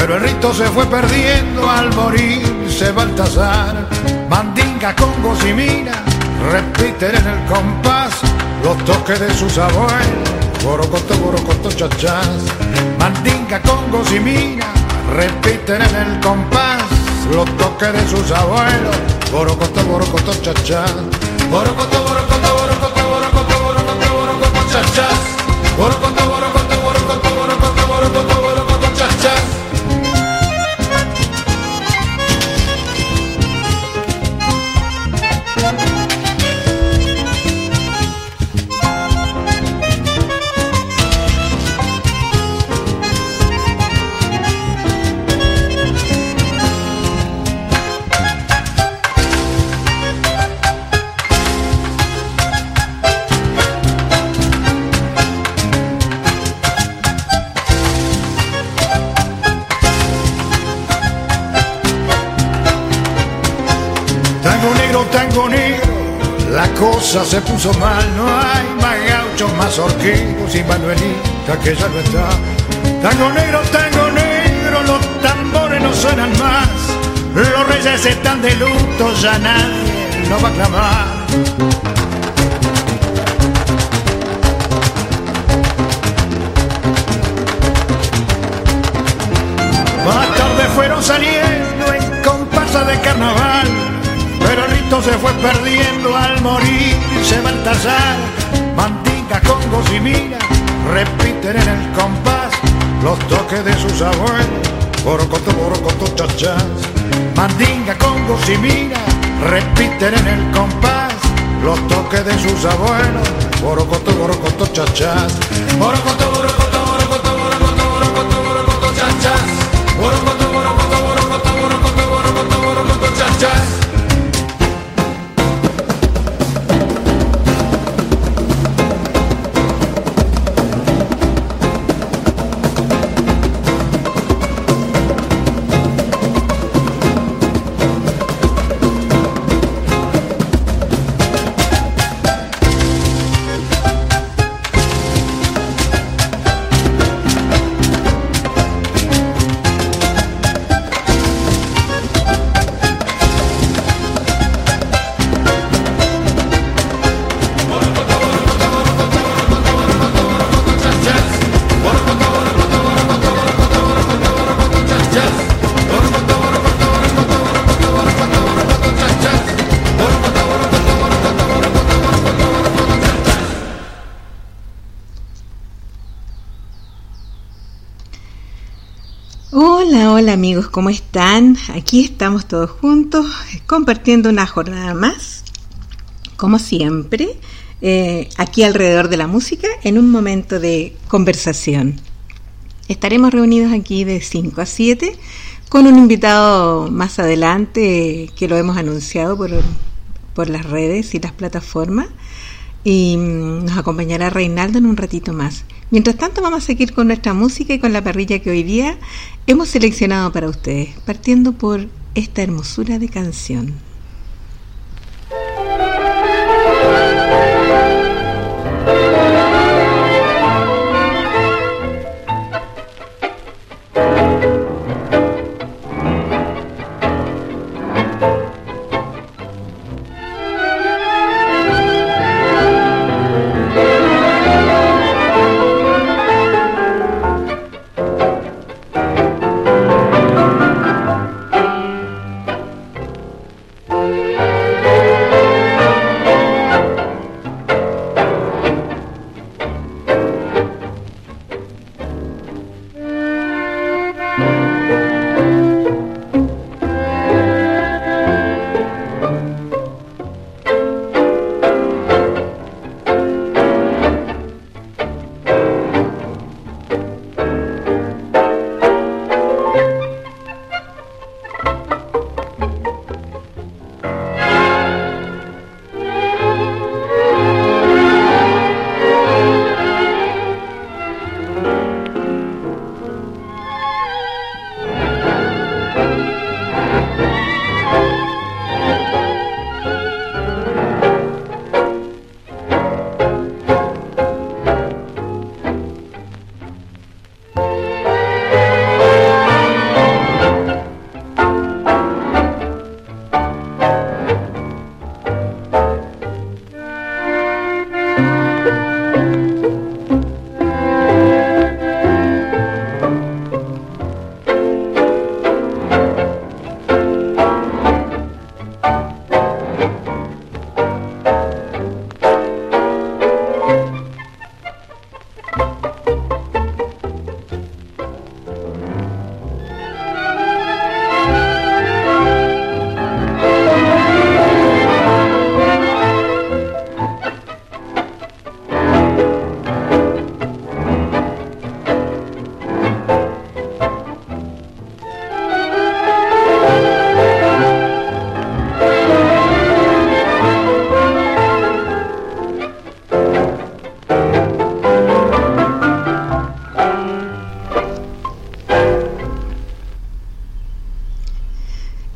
pero el rito se fue perdiendo al morirse Baltasar. Mandinga, con y repiten en el compás los toques de sus abuelos. Borocoto, borocoto, chachás. Mandinga, con y repiten en el compás los toques de sus abuelos. Borocoto, borocoto, chachás. Borocoto, borocoto, borocoto, borocoto, borocoto, borocoto, chachás. Borocoto, cosa se puso mal, no hay más gauchos, más horquillos y Manuelita que ya no está. Tango negro, tango negro, los tambores no suenan más, los reyes están de luto, ya nadie no va a clamar. Se fue perdiendo al morir se Baltasar. Mandinga, congos y mira, repiten en el compás los toques de sus abuelos. Borocoto, borocoto, chachas. Mandinga, congos y mira, repiten en el compás los toques de sus abuelos. Borocoto, borocoto, chachas. Borocoto, borocoto, Hola amigos, ¿cómo están? Aquí estamos todos juntos compartiendo una jornada más, como siempre, eh, aquí alrededor de la música en un momento de conversación. Estaremos reunidos aquí de 5 a 7 con un invitado más adelante que lo hemos anunciado por, por las redes y las plataformas y mm, nos acompañará Reinaldo en un ratito más. Mientras tanto vamos a seguir con nuestra música y con la parrilla que hoy día hemos seleccionado para ustedes, partiendo por esta hermosura de canción.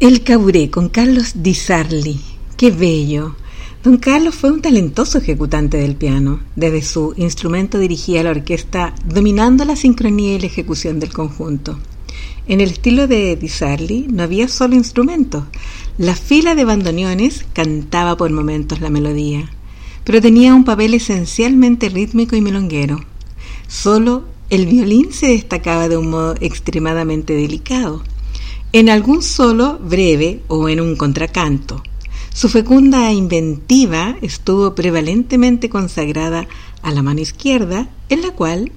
El Caburé con Carlos Di Sarli. Qué bello. Don Carlos fue un talentoso ejecutante del piano. Desde su instrumento dirigía la orquesta dominando la sincronía y la ejecución del conjunto. En el estilo de Di Sarli no había solo instrumentos. La fila de bandoneones cantaba por momentos la melodía, pero tenía un papel esencialmente rítmico y melonguero. Solo el violín se destacaba de un modo extremadamente delicado en algún solo breve o en un contracanto. Su fecunda inventiva estuvo prevalentemente consagrada a la mano izquierda, en la cual,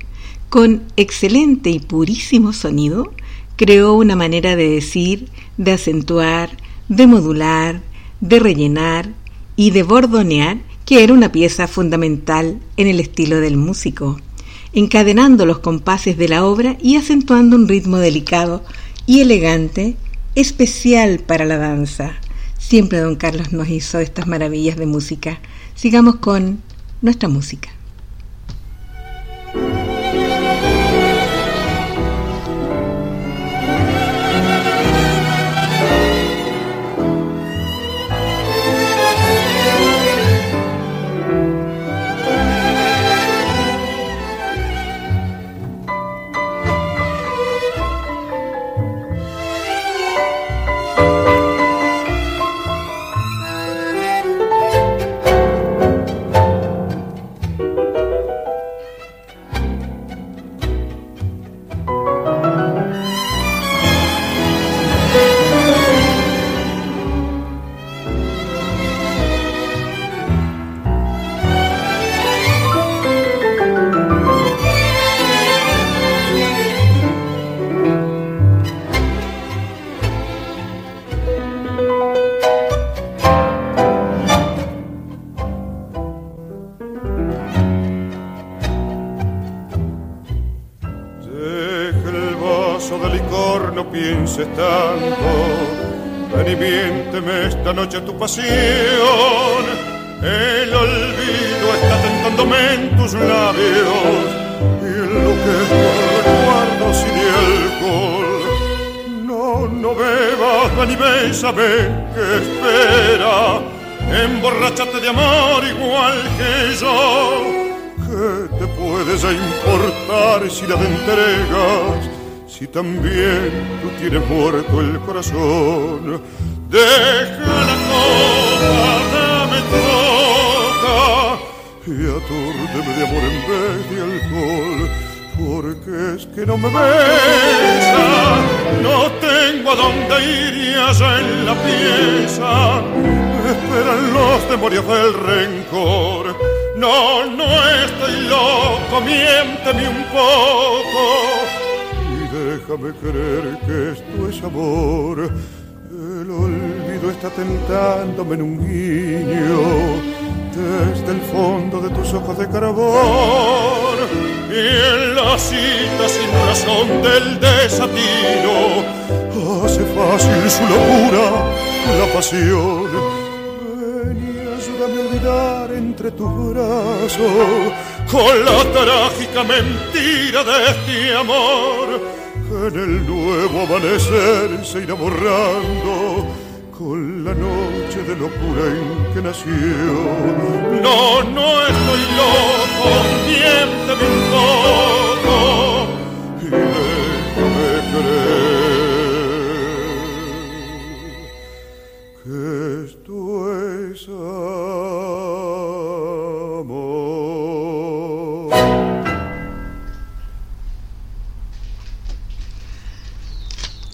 con excelente y purísimo sonido, creó una manera de decir, de acentuar, de modular, de rellenar y de bordonear que era una pieza fundamental en el estilo del músico, encadenando los compases de la obra y acentuando un ritmo delicado y elegante, especial para la danza. Siempre don Carlos nos hizo estas maravillas de música. Sigamos con nuestra música. Pasión. Ven y ayúdame a olvidar entre tus brazos con la trágica mentira de este amor. En el nuevo amanecer se irá borrando con la noche de locura en que nació. No, no estoy loco, miénteme un poco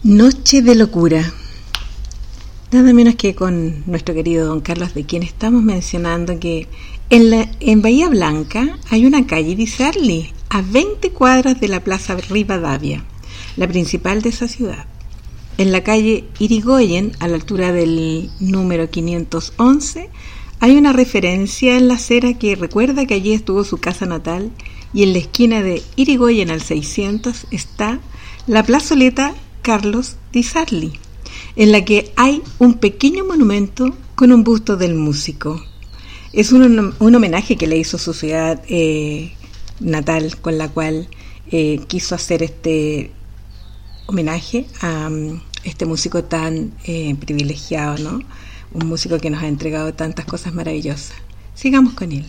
Noche de locura. Nada menos que con nuestro querido don Carlos, de quien estamos mencionando que en, la, en Bahía Blanca hay una calle Sarli, a 20 cuadras de la Plaza Rivadavia, la principal de esa ciudad. En la calle Irigoyen, a la altura del número 511, hay una referencia en la acera que recuerda que allí estuvo su casa natal y en la esquina de Irigoyen al 600 está la plazoleta Carlos Di Sarli, en la que hay un pequeño monumento con un busto del músico. Es un, homenaje que le hizo su ciudad eh, natal, con la cual eh, quiso hacer este homenaje a, este músico tan eh, privilegiado, ¿no? Un músico que nos ha entregado tantas cosas maravillosas. Sigamos con él.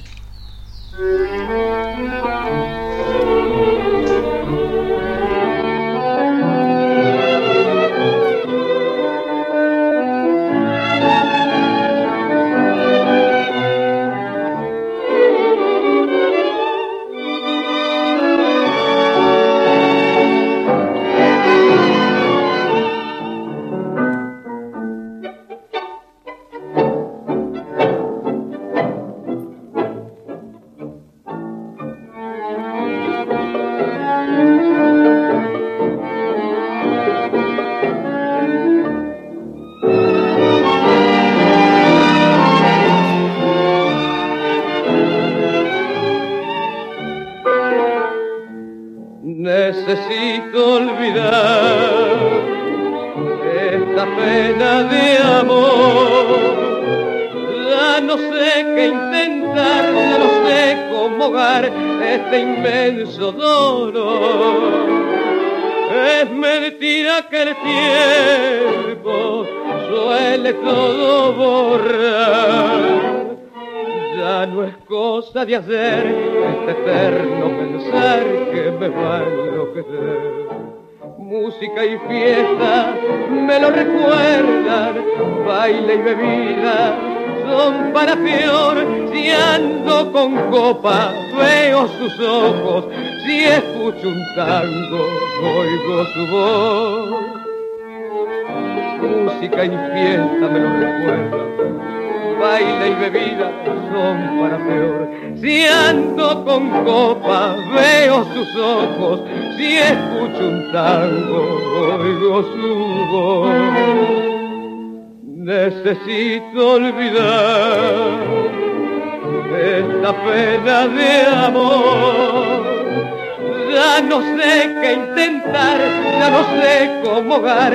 De hacer este eterno pensar que me va a enloquecer. Música y fiesta me lo recuerdan, baile y bebida son para peor. Si ando con copa, veo sus ojos, si escucho un tango, oigo su voz. Música y fiesta me lo recuerdan baile y bebida son con copa, veo sus ojos, si escucho un tango, oigo su voz. Necesito olvidar esta pena de amor. Ya no sé qué intentar, ya no sé cómo dar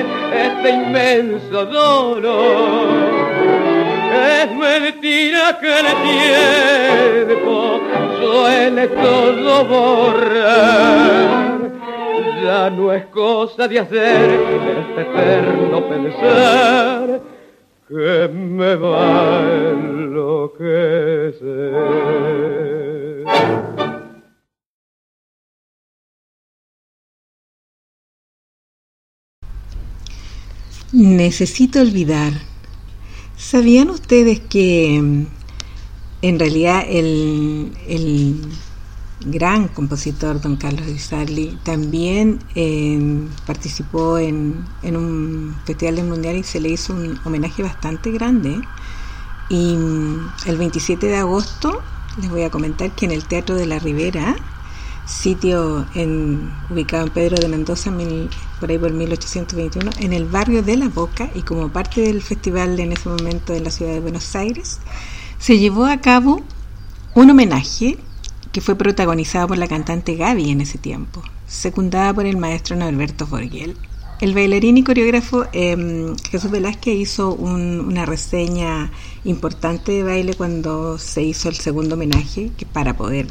de hacer este eterno pensar que me va a enloquecer. Necesito olvidar ¿Sabían ustedes que mm, en realidad el, gran compositor don Carlos Di también em, participó en, un festival del mundial y se le hizo un homenaje bastante grande? Y el 27 de agosto les voy a comentar que en el Teatro de la Ribera, sitio en, ubicado en Pedro de Mendoza, por ahí por 1821, en el barrio de La Boca y como parte del festival en ese momento en la ciudad de Buenos Aires, se llevó a cabo un homenaje que fue protagonizado por la cantante Gaby en ese tiempo, secundada por el maestro Norberto Forguel. El bailarín y coreógrafo em, Jesús Velázquez hizo una reseña importante de baile cuando se hizo el segundo homenaje, para poder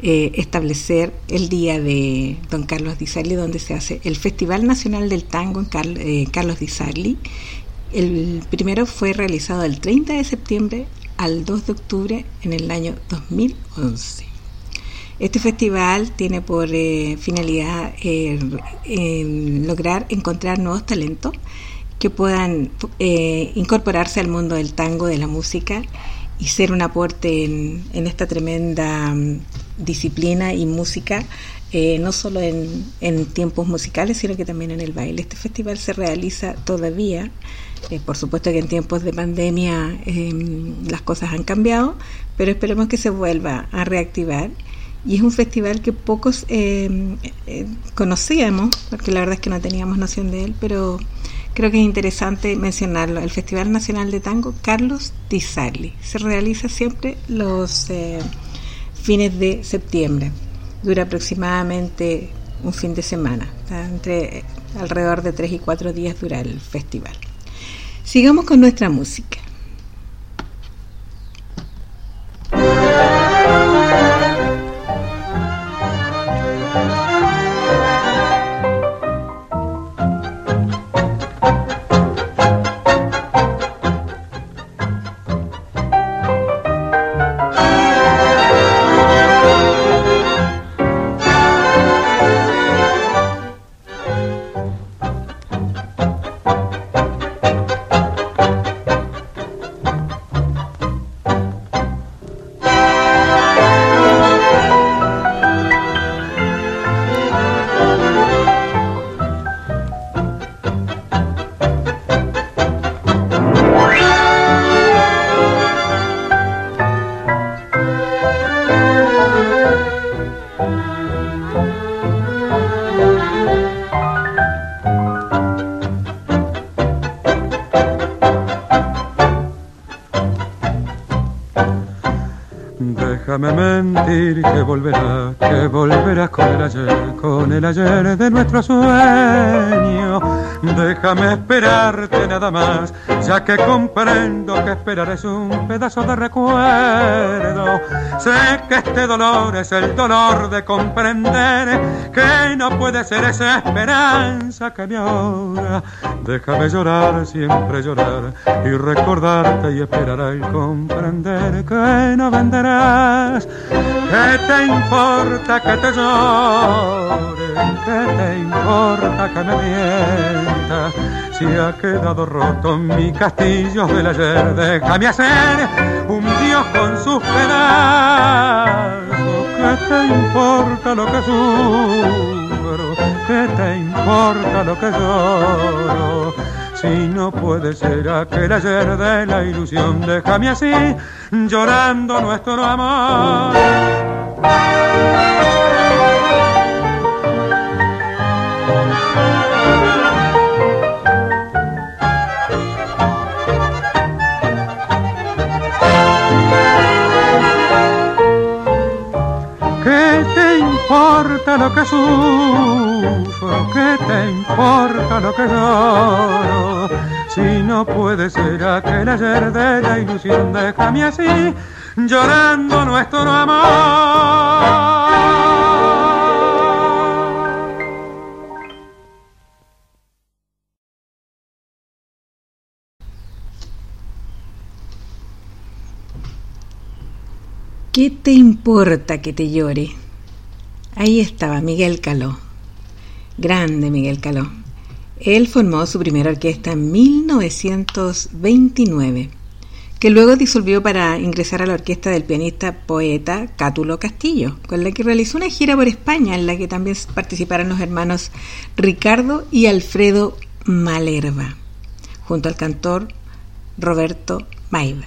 eh, establecer el día de don Carlos Di Sarli, donde se hace el Festival Nacional del Tango en eh, Carlos Di Sarli. El primero fue realizado del 30 de septiembre al 2 de octubre en el año 2011. Este festival tiene por eh, finalidad lograr encontrar nuevos talentos que puedan incorporarse al mundo del tango, de la música y ser un aporte en, esta tremenda mm, disciplina y música, eh, no solo en, tiempos musicales, sino que también en el baile. Este festival se realiza todavía, eh, por supuesto que en tiempos de pandemia em, las cosas han cambiado, pero esperemos que se vuelva a reactivar. Y es un festival que pocos em, eh, conocíamos, porque la verdad es que no teníamos noción de él, pero creo que es interesante mencionarlo. El Festival Nacional de Tango Carlos Di Sarli se realiza siempre los eh, fines de septiembre. Dura aproximadamente un fin de semana. Entre alrededor de tres y cuatro días dura el festival. Sigamos con nuestra música. Esperar es un pedazo de recuerdo. Sé que este dolor es el dolor de comprender que no puede ser esa esperanza que me ahora. Déjame llorar, siempre llorar y recordarte y esperar al comprender que no venderás. ¿Qué te importa que te llore? ¿Qué te importa que me mienta? Ha quedado roto mi castillo del ayer, déjame hacer un dios con sus pedazos. ¿Qué te importa lo que sufro? ¿Qué te importa lo que lloro? Si no puede ser aquel ayer de la ilusión, déjame así, llorando nuestro amor. Lo que sufro? ¿Qué te importa lo que lloro? Si no puede ser aquel ayer de la ilusión, déjame así, llorando nuestro amor. ¿Qué te importa que te llore? Ahí estaba Miguel Caló. Grande Miguel Caló. Él formó su primera orquesta en 1929, que luego disolvió para ingresar a la orquesta del pianista poeta Cátulo Castillo, con la que realizó una gira por España en la que también participaron los hermanos Ricardo y Alfredo Malerva, junto al cantor Roberto Maiva.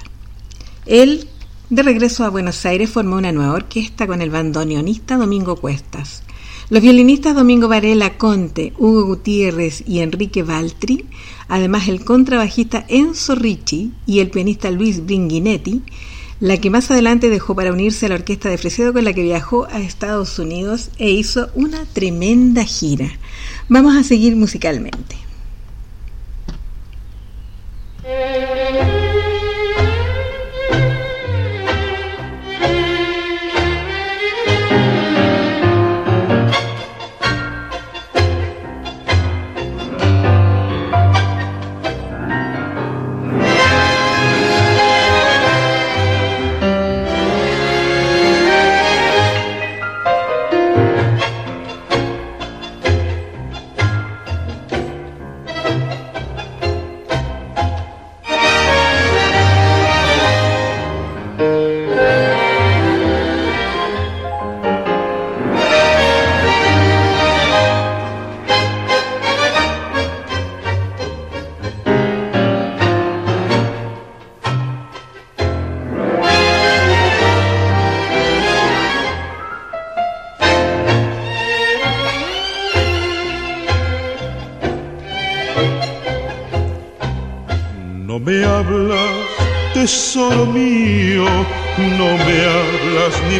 Él de regreso a Buenos Aires formó una nueva orquesta con el bandoneonista Domingo Cuestas. Los violinistas Domingo Varela Conte, Hugo Gutiérrez y Enrique Valtri, además el contrabajista Enzo Ricci y el pianista Luis Bringuinetti, la que más adelante dejó para unirse a la orquesta de Fresedo con la que viajó a Estados Unidos e hizo una tremenda gira. Vamos a seguir musicalmente.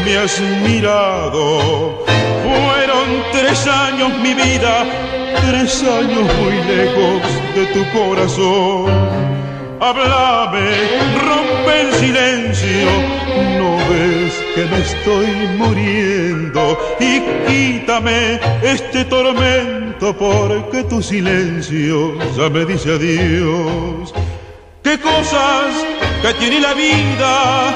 Me has mirado. Fueron tres años mi vida, tres años muy lejos de tu corazón. Háblame, rompe el silencio, no ves que me estoy muriendo y quítame este tormento porque tu silencio ya me dice adiós. Qué cosas que tiene la vida,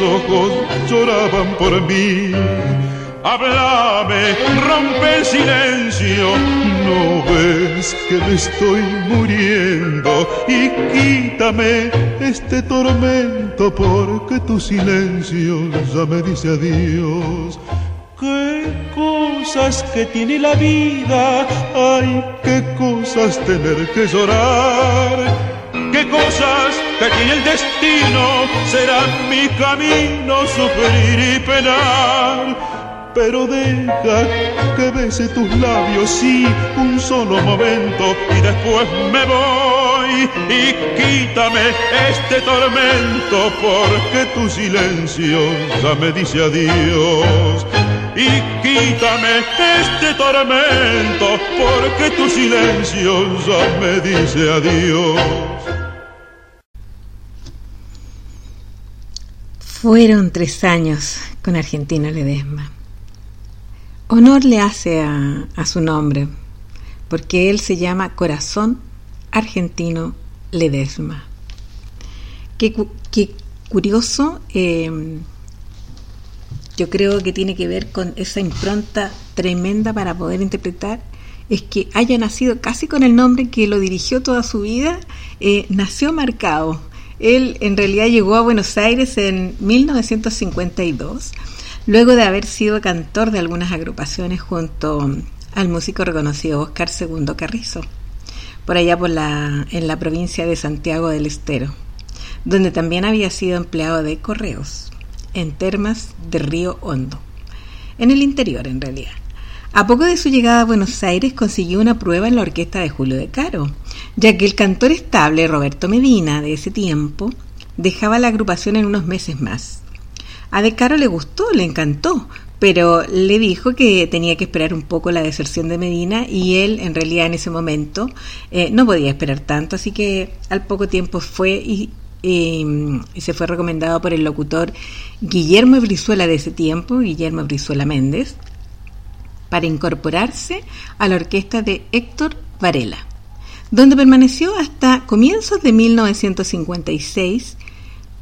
Ojos lloraban por mí? Háblame, rompe el silencio. No ves que me estoy muriendo y quítame este tormento porque tu silencio ya me dice adiós. Qué cosas que tiene la vida, ay, qué cosas tener que llorar. Qué cosas que tiene el destino, será mi camino sufrir y penar pero deja que bese tus labios, sí, un solo momento y después me voy y quítame este tormento porque tu silencio ya me dice adiós. Y quítame este tormento porque tu silencio ya me dice adiós. Fueron tres años con Argentina Ledesma honor le hace a, su nombre, porque él se llama Corazón Argentino Ledesma. Qué, curioso, em, yo creo que tiene que ver con esa impronta tremenda para poder interpretar, es que haya nacido casi con el nombre que lo dirigió toda su vida, eh, nació marcado. Él en realidad llegó a Buenos Aires en 1952 luego de haber sido cantor de algunas agrupaciones junto al músico reconocido Oscar II Carrizo, por allá por la, en la provincia de Santiago del Estero, donde también había sido empleado de correos, en termas de Río Hondo, en el interior en realidad. A poco de su llegada a Buenos Aires consiguió una prueba en la orquesta de Julio de Caro, ya que el cantor estable Roberto Medina de ese tiempo dejaba la agrupación en unos meses más. A De Caro le gustó, le encantó, pero le dijo que tenía que esperar un poco la deserción de Medina y él en realidad en ese momento eh, no podía esperar tanto, así que al poco tiempo fue y, se fue recomendado por el locutor Guillermo Brizuela de ese tiempo, Guillermo Brizuela Méndez, para incorporarse a la orquesta de Héctor Varela, donde permaneció hasta comienzos de 1956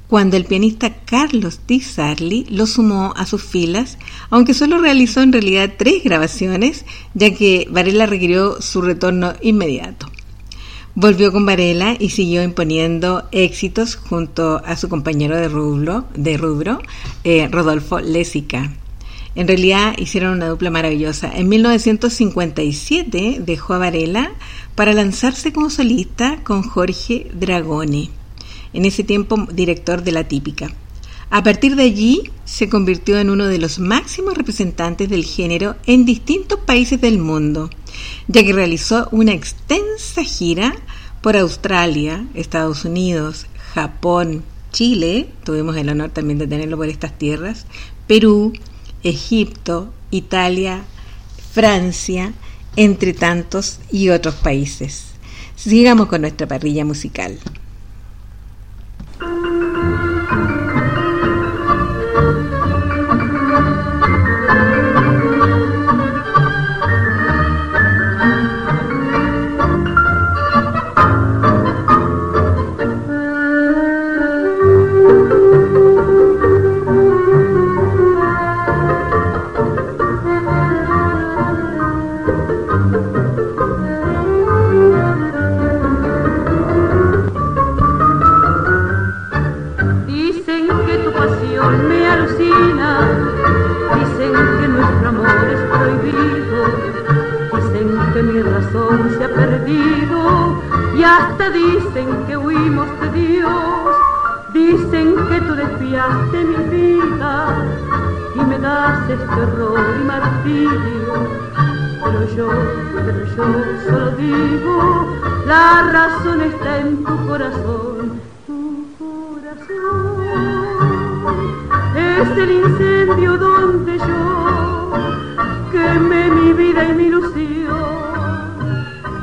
cuando el pianista Carlos Di Sarli lo sumó a sus filas, aunque solo realizó en realidad tres grabaciones, ya que Varela requirió su retorno inmediato. Volvió con Varela y siguió imponiendo éxitos junto a su compañero de rubro, de rubro eh, Rodolfo Lésica. En realidad hicieron una dupla maravillosa. En 1957 dejó a Varela para lanzarse como solista con Jorge Dragoni en ese tiempo director de La Típica. A partir de allí se convirtió en uno de los máximos representantes del género en distintos países del mundo, ya que realizó una extensa gira por Australia, Estados Unidos, Japón, Chile, tuvimos el honor también de tenerlo por estas tierras, Perú, Egipto, Italia, Francia, entre tantos y otros países. Sigamos con nuestra parrilla musical. Tú desviaste mi vida y me das este horror y martirio. Pero yo, pero yo solo digo, la razón está en tu corazón, tu corazón. Es el incendio donde yo quemé mi vida y mi ilusión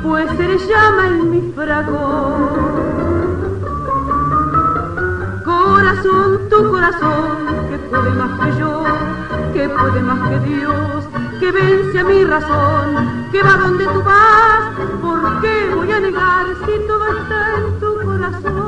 pues se llama en mi fragor. Corazón, tu corazón, que puede más que yo, que puede más que Dios, que vence a mi razón, que va donde tú vas, ¿por qué voy a negar si todo está en tu corazón?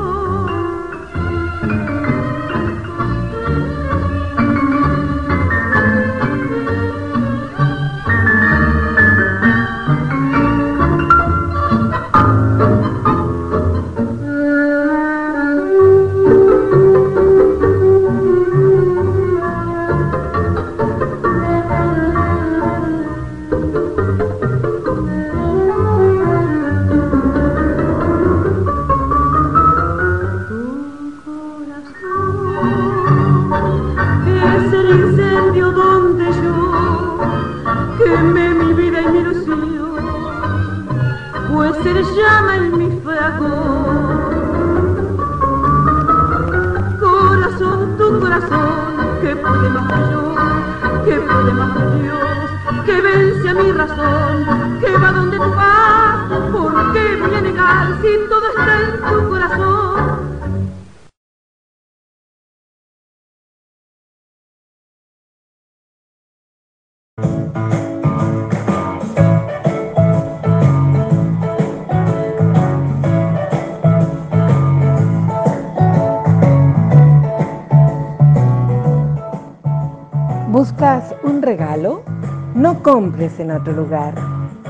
Compres en otro lugar.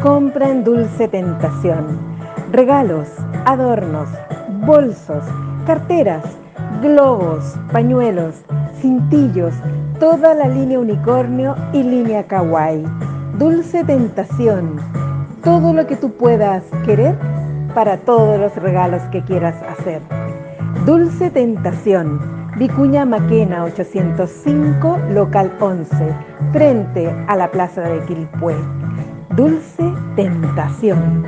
Compra en Dulce Tentación. Regalos, adornos, bolsos, carteras, globos, pañuelos, cintillos, toda la línea unicornio y línea kawaii. Dulce Tentación. Todo lo que tú puedas querer para todos los regalos que quieras hacer. Dulce Tentación. Vicuña Maquena 805, local 11 frente a la plaza de Quilpué. Dulce tentación.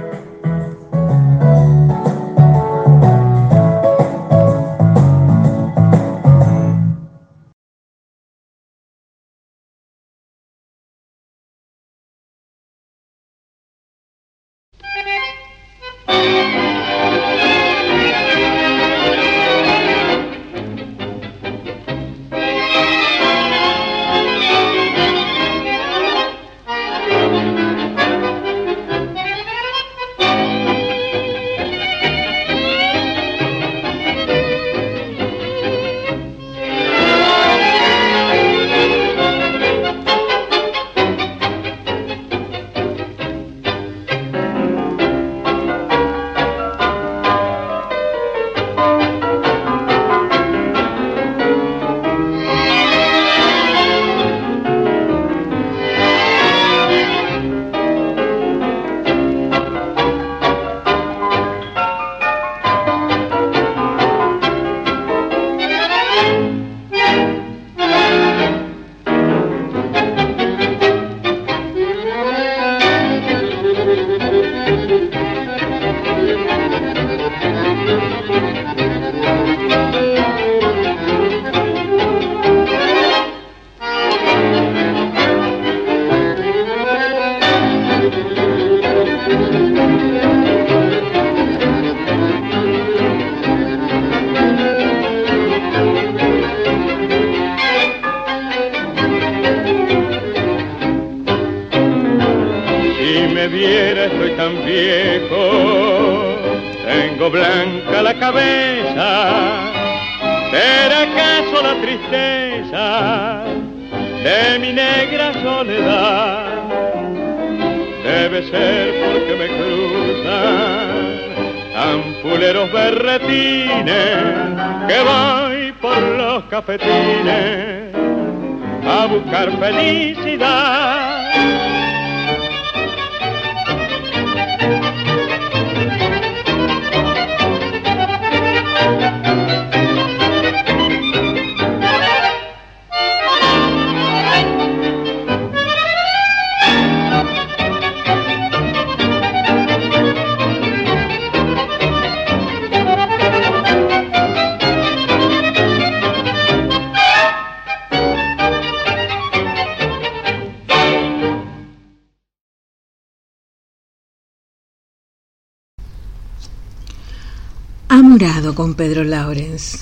Pedro Laurens.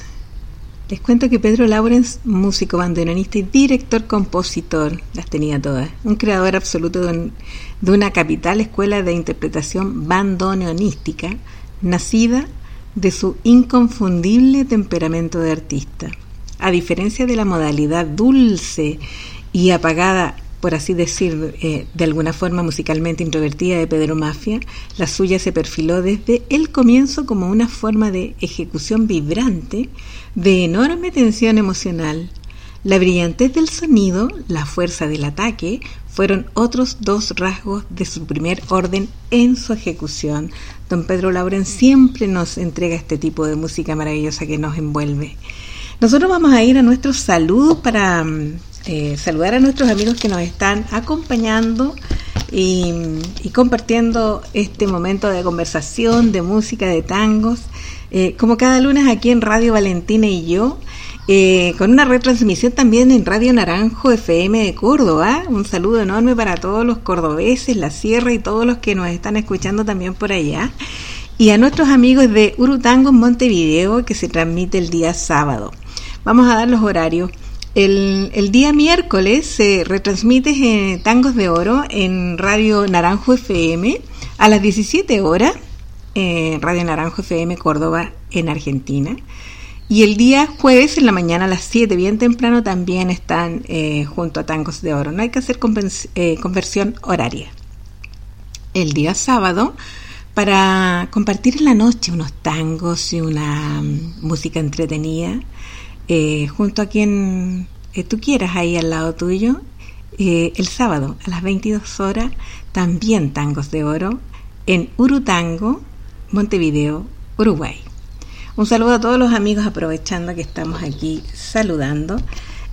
Les cuento que Pedro Laurens, músico, bandoneonista y director compositor, las tenía todas. Un creador absoluto de una capital escuela de interpretación bandoneonística, nacida de su inconfundible temperamento de artista. A diferencia de la modalidad dulce y apagada por así decir, eh, de alguna forma musicalmente introvertida de Pedro Mafia, la suya se perfiló desde el comienzo como una forma de ejecución vibrante, de enorme tensión emocional. La brillantez del sonido, la fuerza del ataque, fueron otros dos rasgos de su primer orden en su ejecución. Don Pedro Lauren siempre nos entrega este tipo de música maravillosa que nos envuelve. Nosotros vamos a ir a nuestros saludos para mm, eh, saludar a nuestros amigos que nos están acompañando y, compartiendo este momento de conversación, de música, de tangos, eh, como cada lunes aquí en Radio Valentina y yo. Eh, con una retransmisión también en Radio Naranjo FM de Córdoba. Un saludo enorme para todos los cordobeses, la sierra y todos los que nos están escuchando también por allá. Y a nuestros amigos de Urutango en Montevideo que se transmite el día sábado. Vamos a dar los horarios. El, día miércoles se retransmite eh, Tangos de Oro en Radio Naranjo FM a las 17 horas, eh, Radio Naranjo FM Córdoba en Argentina. Y el día jueves en la mañana a las 7, bien temprano, también están eh, junto a Tangos de Oro. No hay que hacer conversión horaria. El día sábado, para compartir en la noche unos tangos y una mm, música entretenida, eh, junto a quien eh, tú quieras ahí al lado tuyo. Eh, el sábado a las 22 horas también tangos de oro en Urutango, Montevideo, Uruguay. Un saludo a todos los amigos aprovechando que estamos aquí saludando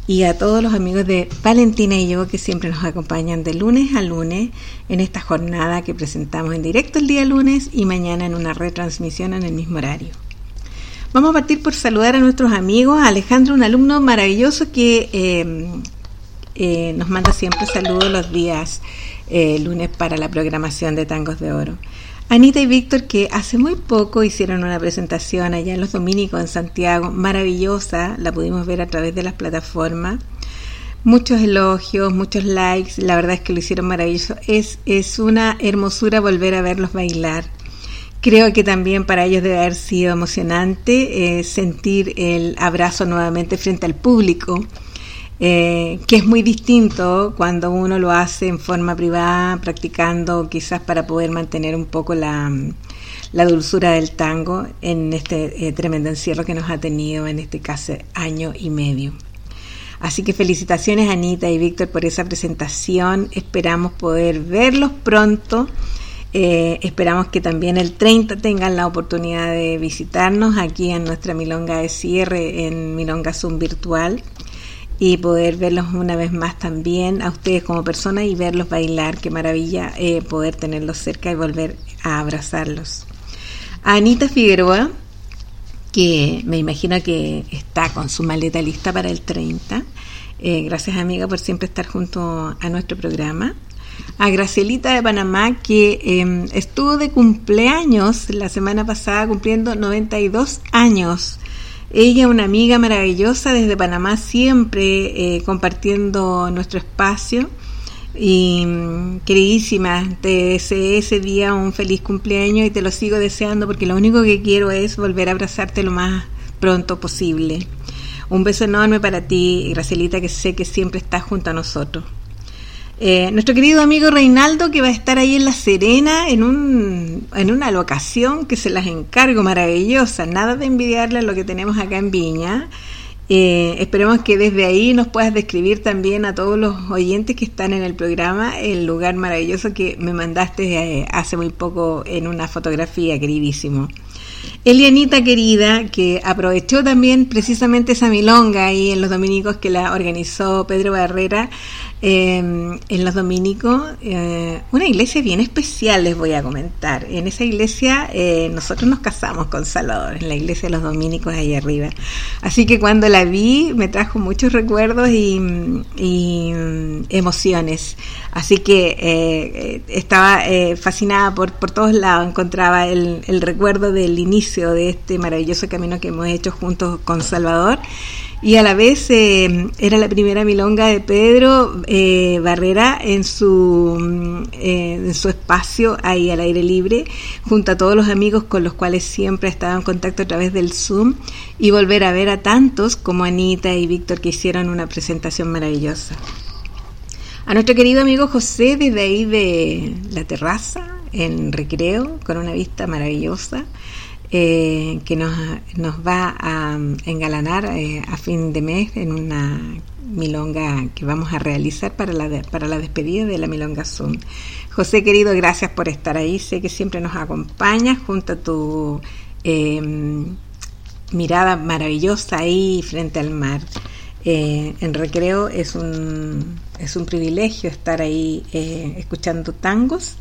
y a todos los amigos de Valentina y yo que siempre nos acompañan de lunes a lunes en esta jornada que presentamos en directo el día lunes y mañana en una retransmisión en el mismo horario. Vamos a partir por saludar a nuestros amigos. Alejandro, un alumno maravilloso que em, eh, nos manda siempre saludos los días eh, lunes para la programación de Tangos de Oro. Anita y Víctor, que hace muy poco hicieron una presentación allá en Los Dominicos, en Santiago, maravillosa, la pudimos ver a través de las plataformas. Muchos elogios, muchos likes, la verdad es que lo hicieron maravilloso. Es, es una hermosura volver a verlos bailar. Creo que también para ellos debe haber sido emocionante eh, sentir el abrazo nuevamente frente al público, eh, que es muy distinto cuando uno lo hace en forma privada, practicando quizás para poder mantener un poco la, dulzura del tango en este eh, tremendo encierro que nos ha tenido en este caso año y medio. Así que felicitaciones Anita y Víctor por esa presentación. Esperamos poder verlos pronto eh, esperamos que también el 30 tengan la oportunidad de visitarnos aquí en nuestra Milonga de cierre, en Milonga Zoom virtual, y poder verlos una vez más también a ustedes como personas y verlos bailar. Qué maravilla eh, poder tenerlos cerca y volver a abrazarlos. A Anita Figueroa, que me imagino que está con su maleta lista para el 30. Eh, gracias amiga por siempre estar junto a nuestro programa a Gracielita de Panamá, que em, estuvo de cumpleaños la semana pasada, cumpliendo 92 años. Ella, una amiga maravillosa desde Panamá, siempre eh, compartiendo nuestro espacio. Y mm, queridísima, te deseé ese día un feliz cumpleaños y te lo sigo deseando porque lo único que quiero es volver a abrazarte lo más pronto posible. Un beso enorme para ti, Gracielita, que sé que siempre estás junto a nosotros. Eh, nuestro querido amigo Reinaldo, que va a estar ahí en La Serena en, un, en una locación que se las encargo maravillosa, nada de envidiarle a lo que tenemos acá en Viña. Eh, esperemos que desde ahí nos puedas describir también a todos los oyentes que están en el programa el lugar maravilloso que me mandaste eh, hace muy poco en una fotografía, queridísimo. Elianita querida, que aprovechó también precisamente esa milonga ahí en los dominicos que la organizó Pedro Barrera, eh, en los dominicos, eh, una iglesia bien especial les voy a comentar. En esa iglesia eh, nosotros nos casamos con Salvador, en la iglesia de los dominicos ahí arriba. Así que cuando la vi me trajo muchos recuerdos y, mm, emociones. Así que eh, estaba eh, fascinada por, por todos lados, encontraba el recuerdo del inicio de este maravilloso camino que hemos hecho juntos con Salvador y a la vez eh, era la primera milonga de Pedro eh, Barrera en su, mm, eh, en su espacio ahí al aire libre, junto a todos los amigos con los cuales siempre estaba en contacto a través del Zoom y volver a ver a tantos como Anita y Víctor que hicieron una presentación maravillosa. A nuestro querido amigo José desde ahí de la terraza en recreo con una vista maravillosa eh, que nos, nos, va a engalanar eh, a fin de mes en una milonga que vamos a realizar para la, de, para la despedida de la milonga Zoom. José querido, gracias por estar ahí. Sé que siempre nos acompañas junto a tu eh, mirada maravillosa ahí frente al mar. Eh, en recreo es un, es un privilegio estar ahí escuchando tangos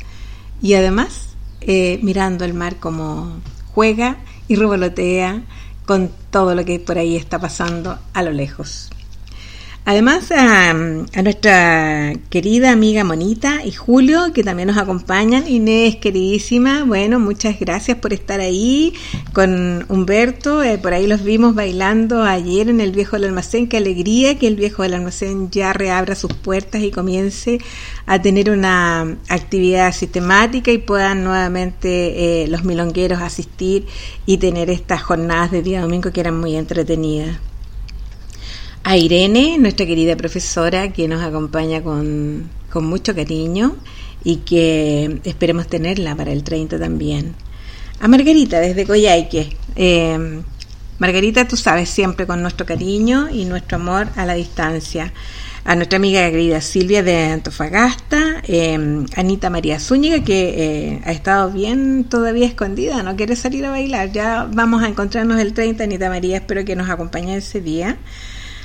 y además mirando el mar como juega y revolotea con todo lo que por ahí está pasando a lo lejos. Además a, nuestra querida amiga Monita y Julio que también nos acompañan. Inés, queridísima, bueno, muchas gracias por estar ahí con Humberto. Eh, por ahí los vimos bailando ayer en el Viejo del Almacén. Qué alegría que el Viejo del Almacén ya reabra sus puertas y comience a tener una actividad sistemática y puedan nuevamente eh, los milongueros asistir y tener estas jornadas de día domingo que eran muy entretenidas a Irene, nuestra querida profesora, que nos acompaña con, con, mucho cariño y que esperemos tenerla para el 30 también. A Margarita, desde Coyhaique. Eh, Margarita, tú sabes, siempre con nuestro cariño y nuestro amor a la distancia. A nuestra amiga querida Silvia de Antofagasta, eh, Anita María Zúñiga, que eh, ha estado bien todavía escondida, no quiere salir a bailar. Ya vamos a encontrarnos el 30, Anita María, espero que nos acompañe ese día.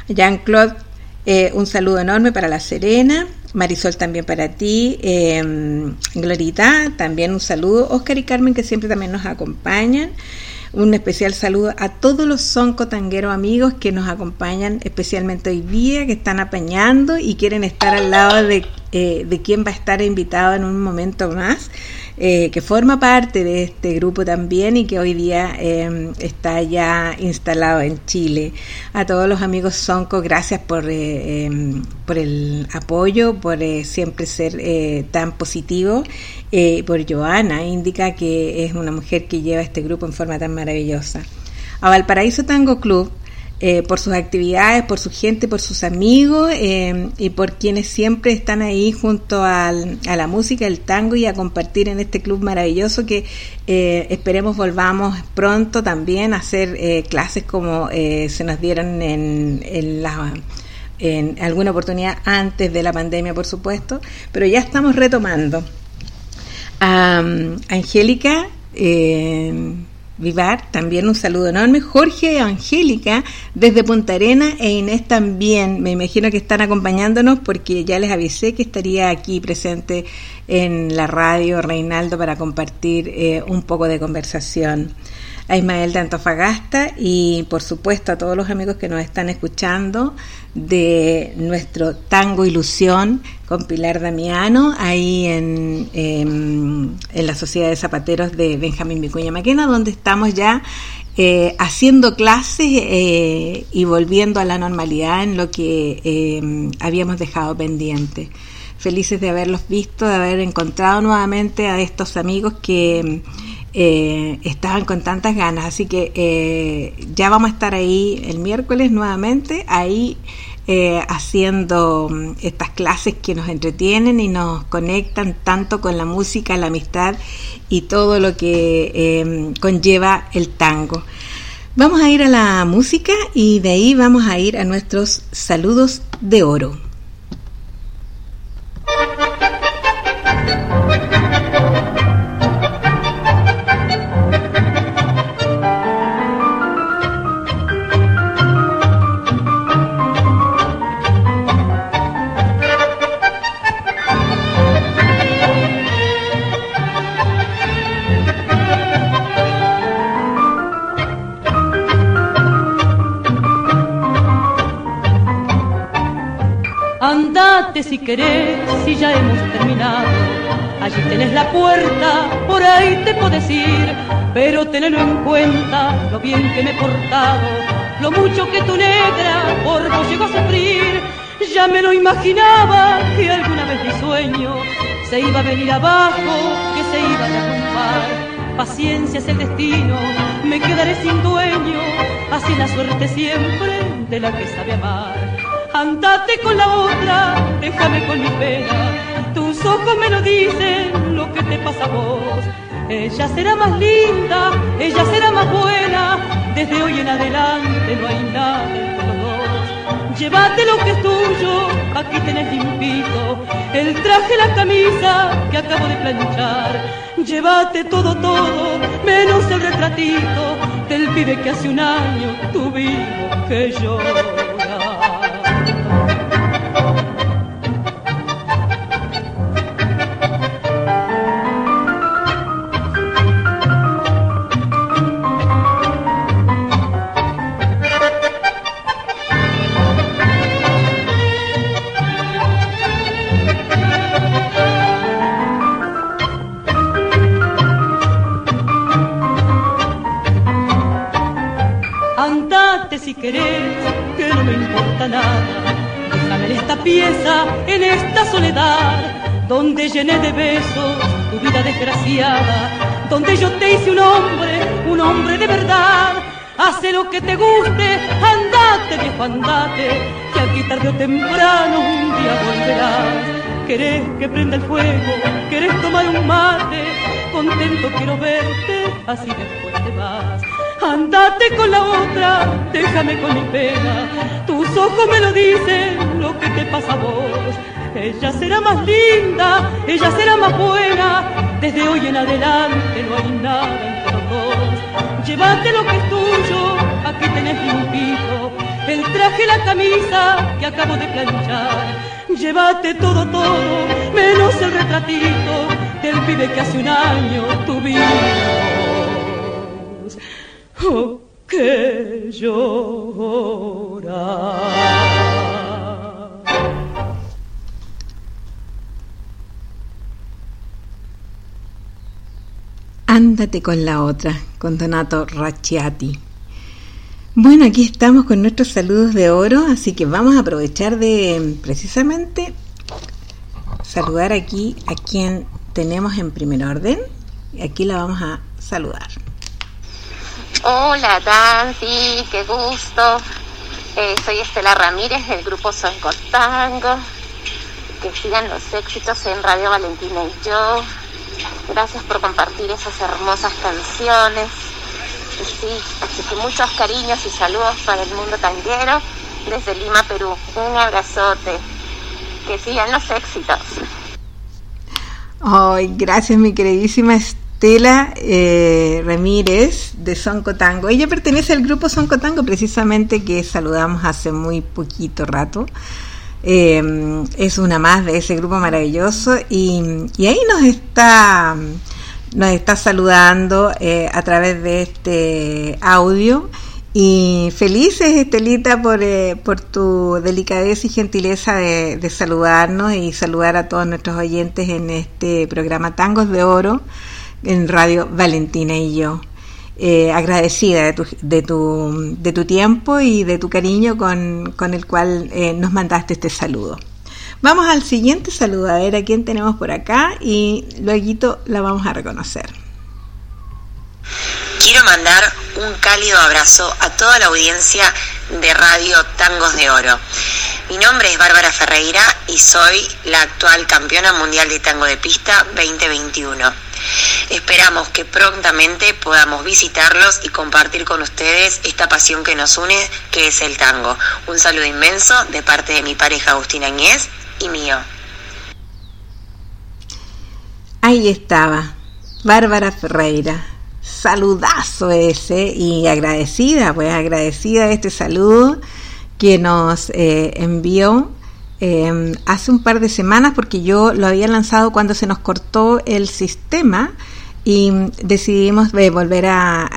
Jean-Claude, eh, un saludo enorme para La Serena. Marisol también para ti. Eh, Glorita, también un saludo. Oscar y Carmen, que siempre también nos acompañan. Un especial saludo a todos los soncotangueros amigos que nos acompañan, especialmente hoy día, que están apañando y quieren estar al lado de, eh, de quien va a estar invitado en un momento más eh, que forma parte de este grupo también y que hoy día eh, está ya instalado en Chile. A todos los amigos Sonco, gracias por, eh, por el apoyo, por siempre ser tan positivo. por Joana, indica que es una mujer que lleva este grupo en forma tan maravillosa. A Valparaíso Tango Club, eh, por sus actividades, por su gente, por sus amigos eh, y por quienes siempre están ahí junto al, a la música, el tango y a compartir en este club maravilloso que eh, esperemos volvamos pronto también a hacer eh, clases como eh, se nos dieron en, en la en alguna oportunidad antes de la pandemia, por supuesto, pero ya estamos retomando. Um, Angélica, Vivar, también un saludo enorme. Jorge Angélica desde Punta Arena e Inés también. Me imagino que están acompañándonos porque ya les avisé que estaría aquí presente en la radio Reinaldo para compartir eh, un poco de conversación. A Ismael de Antofagasta y por supuesto a todos los amigos que nos están escuchando de nuestro Tango Ilusión con Pilar Damiano, ahí en, en, en la Sociedad de Zapateros de Benjamín Vicuña Maquena, donde estamos ya eh, haciendo clases eh, y volviendo a la normalidad en lo que eh, habíamos dejado pendiente. Felices de haberlos visto, de haber encontrado nuevamente a estos amigos que eh, estaban con tantas ganas. Así que eh, ya vamos a estar ahí el miércoles nuevamente, ahí eh, haciendo mm, estas clases que nos entretienen y nos conectan tanto con la música, la amistad y todo lo que conlleva el tango. Vamos a ir a la música y de ahí vamos a ir a nuestros saludos de oro. Si querés, si ya hemos terminado. Allí tenés la puerta, por ahí te puedo ir, pero tenelo en cuenta lo bien que me he portado, lo mucho que tu negra por vos llegó a sufrir. Ya me lo imaginaba que alguna vez mi sueño se iba a venir abajo, que se iba a derrumbar paciencia es el destino, me quedaré sin dueño, así la suerte siempre de la que sabe amar. Andate con la otra, déjame con mi pena, tus ojos me lo dicen, lo que te pasa a vos. Ella será más linda, ella será más buena, desde hoy en adelante no hay nada entre los dos. Llévate lo que es tuyo, aquí tenés limpito, el traje, la camisa que acabo de planchar Llévate todo, todo, menos el retratito del pibe que hace un año tuvimos que llorar. Pieza en esta soledad, donde llené de besos tu vida desgraciada, donde yo te hice un hombre, un hombre de verdad. Hace lo que te guste, andate viejo, andate, que aquí tarde o temprano un día volverás. Querés que prenda el fuego, querés tomar un mate, contento quiero verte, así después te vas. Andate con la otra, déjame con mi pena. Tus ojos me lo dicen, lo que te pasa a vos. Ella será más linda, ella será más buena. Desde hoy en adelante no hay nada entre los dos. Llévate lo que es tuyo, aquí tenés limpito. El traje, la camisa que acabo de planchar. Llévate todo, todo, menos el retratito del pibe que hace un año tuvimos que llora. Ándate con la otra, con Donato Racciati. Bueno, aquí estamos con nuestros saludos de oro, así que vamos a aprovechar de precisamente saludar aquí a quien tenemos en primer orden. Y aquí la vamos a saludar. Hola Dancy, qué gusto. Eh, soy Estela Ramírez del grupo Son Tango. Que sigan los éxitos en Radio Valentina y yo. Gracias por compartir esas hermosas canciones. Y sí, así que muchos cariños y saludos para el mundo tanguero desde Lima, Perú. Un abrazote. Que sigan los éxitos. Ay, gracias mi queridísima Estela Estela eh, Ramírez de Sonco Tango. Ella pertenece al grupo Sonco Tango, precisamente que saludamos hace muy poquito rato. Eh, es una más de ese grupo maravilloso y, ahí nos está nos está saludando eh, a través de este audio y felices Estelita por, por tu delicadeza y gentileza de saludarnos y saludar a todos nuestros oyentes en este programa Tangos de Oro en Radio Valentina y yo. Eh, agradecida de tu, de, tu, de tu tiempo y de tu cariño con, con el cual eh, nos mandaste este saludo. Vamos al siguiente saludo, a ver a quién tenemos por acá y luego la vamos a reconocer. Quiero mandar un cálido abrazo a toda la audiencia de Radio Tangos de Oro. Mi nombre es Bárbara Ferreira y soy la actual campeona mundial de tango de pista 2021. Esperamos que prontamente podamos visitarlos y compartir con ustedes esta pasión que nos une, que es el tango. Un saludo inmenso de parte de mi pareja Agustina Añez y mío. Ahí estaba, Bárbara Ferreira. Saludazo ese y agradecida, pues agradecida de este saludo que nos eh, envió Em, hace un par de semanas porque yo lo había lanzado cuando se nos cortó el sistema y decidimos volver a,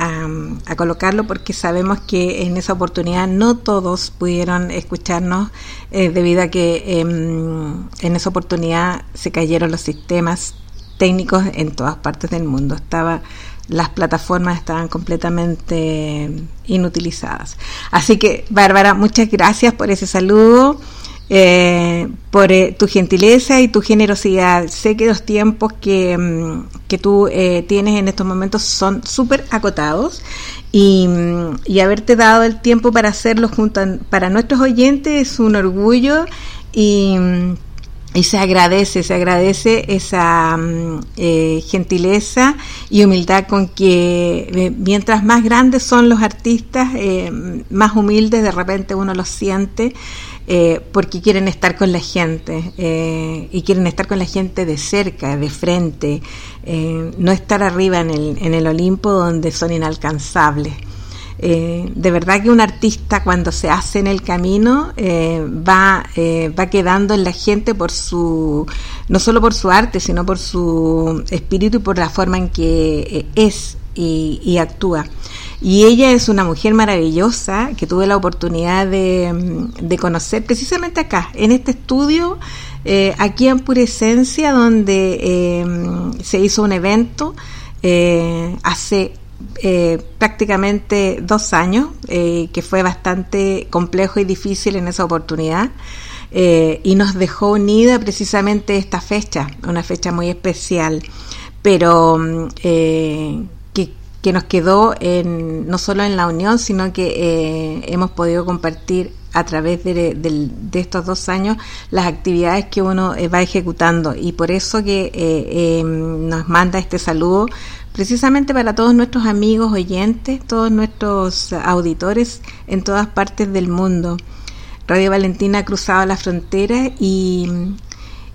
colocarlo porque sabemos que en esa oportunidad no todos pudieron escucharnos eh, debido a que em, en esa oportunidad se cayeron los sistemas técnicos en todas partes del mundo. Estaba las plataformas estaban completamente inutilizadas. Así que, Bárbara, muchas gracias por ese saludo eh, por eh, tu gentileza y tu generosidad. Sé que los tiempos que, mm, que tú eh, tienes en estos momentos son súper acotados y, mm, y, haberte dado el tiempo para hacerlo junto para nuestros oyentes es un orgullo y, mm, y se agradece, se agradece esa eh, gentileza y humildad con que mientras más grandes son los artistas, más humildes de repente uno los siente eh, porque quieren estar con la gente eh, y quieren estar con la gente de cerca, de frente, eh, no estar arriba en el, en el Olimpo donde son inalcanzables. De verdad que un artista cuando se hace en el camino va, va quedando en la gente por su, no solo por su arte, sino por su espíritu y por la forma en que es y actúa. Y ella es una mujer maravillosa que tuve la oportunidad de, mm, conocer precisamente acá, en este estudio, eh, aquí en Puresencia, donde eh, se hizo un evento eh, hace prácticamente dos años, que fue bastante complejo y difícil en esa oportunidad. y nos dejó unida precisamente esta fecha, una fecha muy especial, pero mm, que nos quedó en, no solo en la unión, sino que eh, hemos podido compartir a través de, estos dos años las actividades que uno eh, va ejecutando y por eso que eh, nos manda este saludo precisamente para todos nuestros amigos oyentes, todos nuestros auditores en todas partes del mundo. Radio Valentina ha cruzado la frontera y,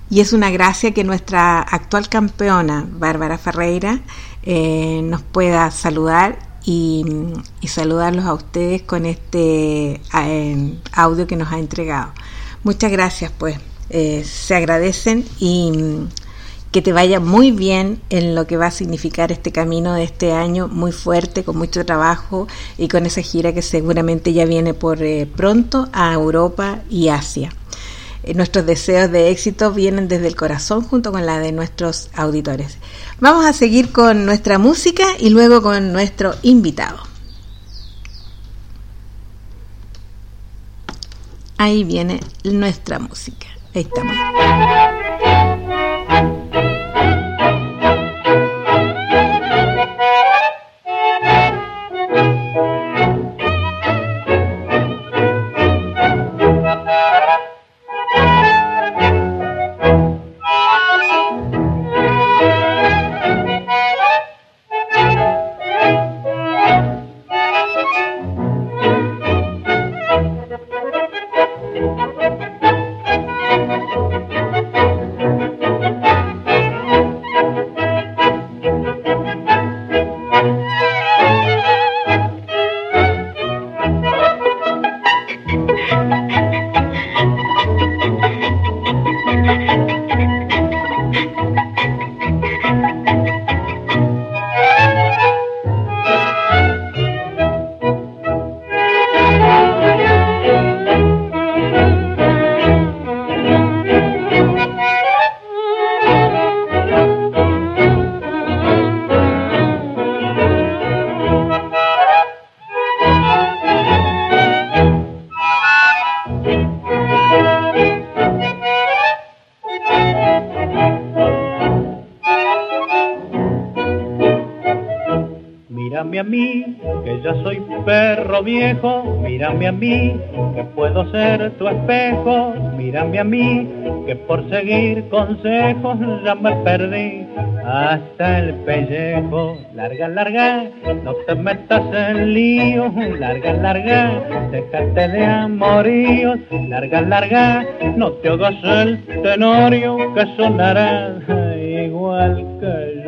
y es una gracia que nuestra actual campeona, Bárbara Ferreira, eh, nos pueda saludar y, saludarlos a ustedes con este eh, audio que nos ha entregado. Muchas gracias, pues. Eh, se agradecen y que te vaya muy bien en lo que va a significar este camino de este año, muy fuerte, con mucho trabajo y con esa gira que seguramente ya viene por pronto a Europa y Asia. Eh, nuestros deseos de éxito vienen desde el corazón junto con la de nuestros auditores. Vamos a seguir con nuestra música y luego con nuestro invitado. Ahí viene nuestra música. Ahí estamos. Puedo ser tu espejo. Mírame a mí, que por seguir consejos ya me perdí hasta el pellejo. Larga, larga, no te metas en lío. Larga, larga, déjate de amoríos. Larga, larga, no te hagas el tenorio que sonará igual que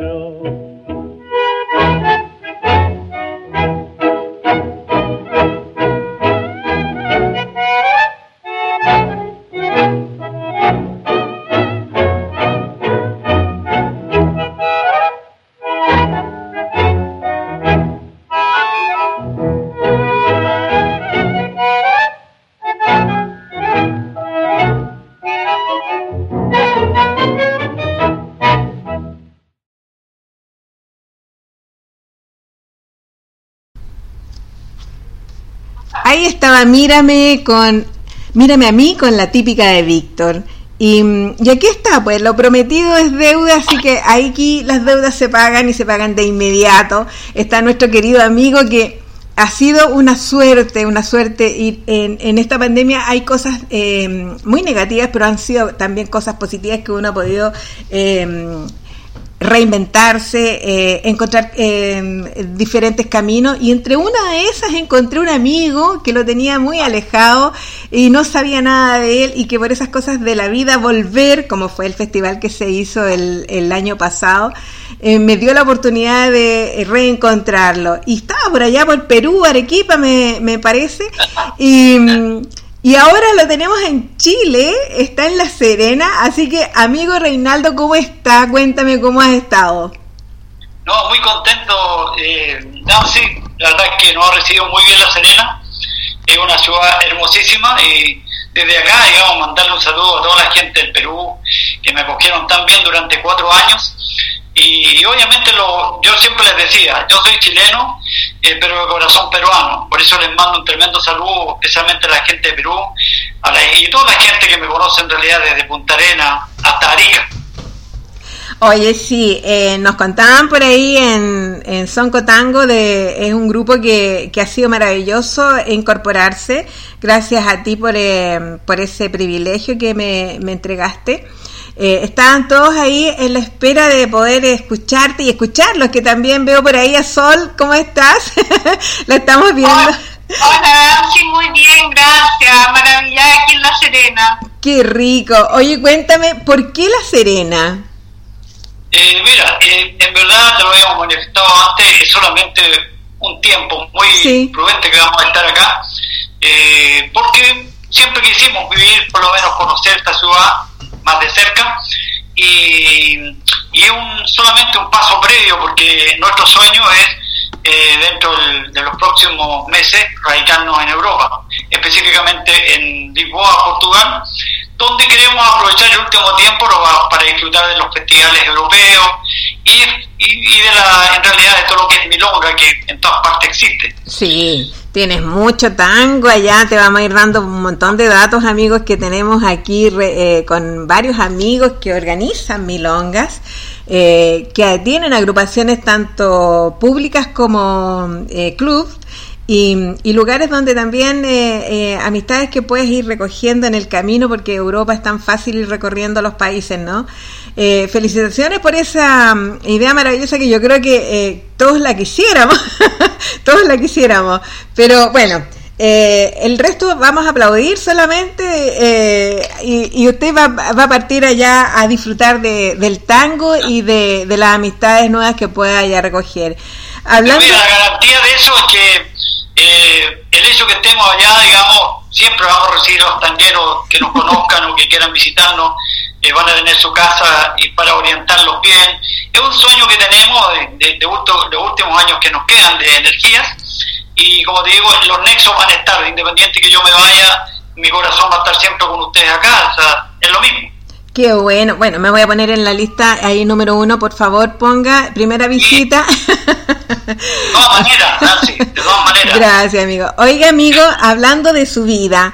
estaba Mírame con Mírame a mí con la típica de Víctor. Y, aquí está, pues lo prometido es deuda, así que aquí las deudas se pagan y se pagan de inmediato. Está nuestro querido amigo que ha sido una suerte, una suerte. Y en, en esta pandemia hay cosas eh, muy negativas, pero han sido también cosas positivas que uno ha podido eh, reinventarse, eh, encontrar eh, diferentes caminos y entre una de esas encontré un amigo que lo tenía muy alejado y no sabía nada de él y que por esas cosas de la vida volver, como fue el festival que se hizo el, año pasado, eh, me dio la oportunidad de reencontrarlo. Y estaba por allá por Perú, Arequipa me, me parece, y y ahora lo tenemos en Chile, está en La Serena, así que amigo Reinaldo, ¿cómo está? Cuéntame cómo has estado. No, muy contento. Eh, sí, la verdad es que nos ha recibido muy bien La Serena. Es una ciudad hermosísima y desde acá, digamos, mandarle un saludo a toda la gente del Perú que me acogieron tan bien durante cuatro años y obviamente lo, yo siempre les decía, yo soy chileno, eh, pero de corazón peruano. Por eso les mando un tremendo saludo, especialmente a la gente de Perú a la, y toda la gente que me conoce en realidad desde Punta Arena hasta Arica. Oye, sí, eh, nos contaban por ahí en, en Sonco Tango, de, es un grupo que, que ha sido maravilloso incorporarse, gracias a ti por, eh, por ese privilegio que me, me entregaste. Eh, estaban todos ahí en la espera de poder escucharte y escucharlos, que también veo por ahí a Sol, ¿cómo estás? la estamos viendo. Hola, sí, muy bien, gracias, maravillada aquí en La Serena. Qué rico. Oye, cuéntame, ¿por qué La Serena? Eh, mira, eh, en verdad te lo habíamos manifestado antes, es solamente un tiempo muy Sí. prudente que vamos a estar acá, eh, porque siempre quisimos vivir, por lo menos conocer esta ciudad más de cerca, y, y un, solamente un paso previo, porque nuestro sueño es, eh, dentro del- de los próximos meses, radicarnos en Europa, específicamente en Lisboa, Portugal, donde queremos aprovechar el último tiempo para disfrutar de los festivales europeos y, y- y de la, en realidad de todo lo que es milonga, que en todas partes existe. Sí, tienes mucho tango allá, te vamos a ir dando un montón de datos, amigos, que tenemos aquí re- eh, con varios amigos que organizan milongas, eh, que tienen agrupaciones tanto públicas como eh, clubs. Y, y lugares donde también eh, eh, amistades que puedes ir recogiendo en el camino porque Europa es tan fácil ir recorriendo los países, ¿no? Eh, felicitaciones por esa mm, idea maravillosa que yo creo que eh, todos la quisiéramos, todos la quisiéramos, pero bueno. eh, el resto vamos a aplaudir solamente eh, y, y usted va, va a partir allá a disfrutar de, del tango y de, de las amistades nuevas que pueda allá recoger. Hablando, Mira, la garantía de eso es que eh, el hecho que estemos allá, digamos, siempre vamos a recibir a los tangueros que nos conozcan o que quieran visitarnos, eh, van a tener su casa y para orientarlos bien. Es un sueño que tenemos de, de últimos años que nos quedan de energías y como te digo, los nexos van a estar, independiente que yo me vaya, mi corazón va a estar siempre con ustedes acá, o sea, es lo mismo. Qué bueno. Bueno, me voy a poner en la lista ahí número uno, por favor, ponga primera visita. De todas maneras, Nancy, de todas maneras. Gracias, amigo. Oiga, amigo, hablando de su vida,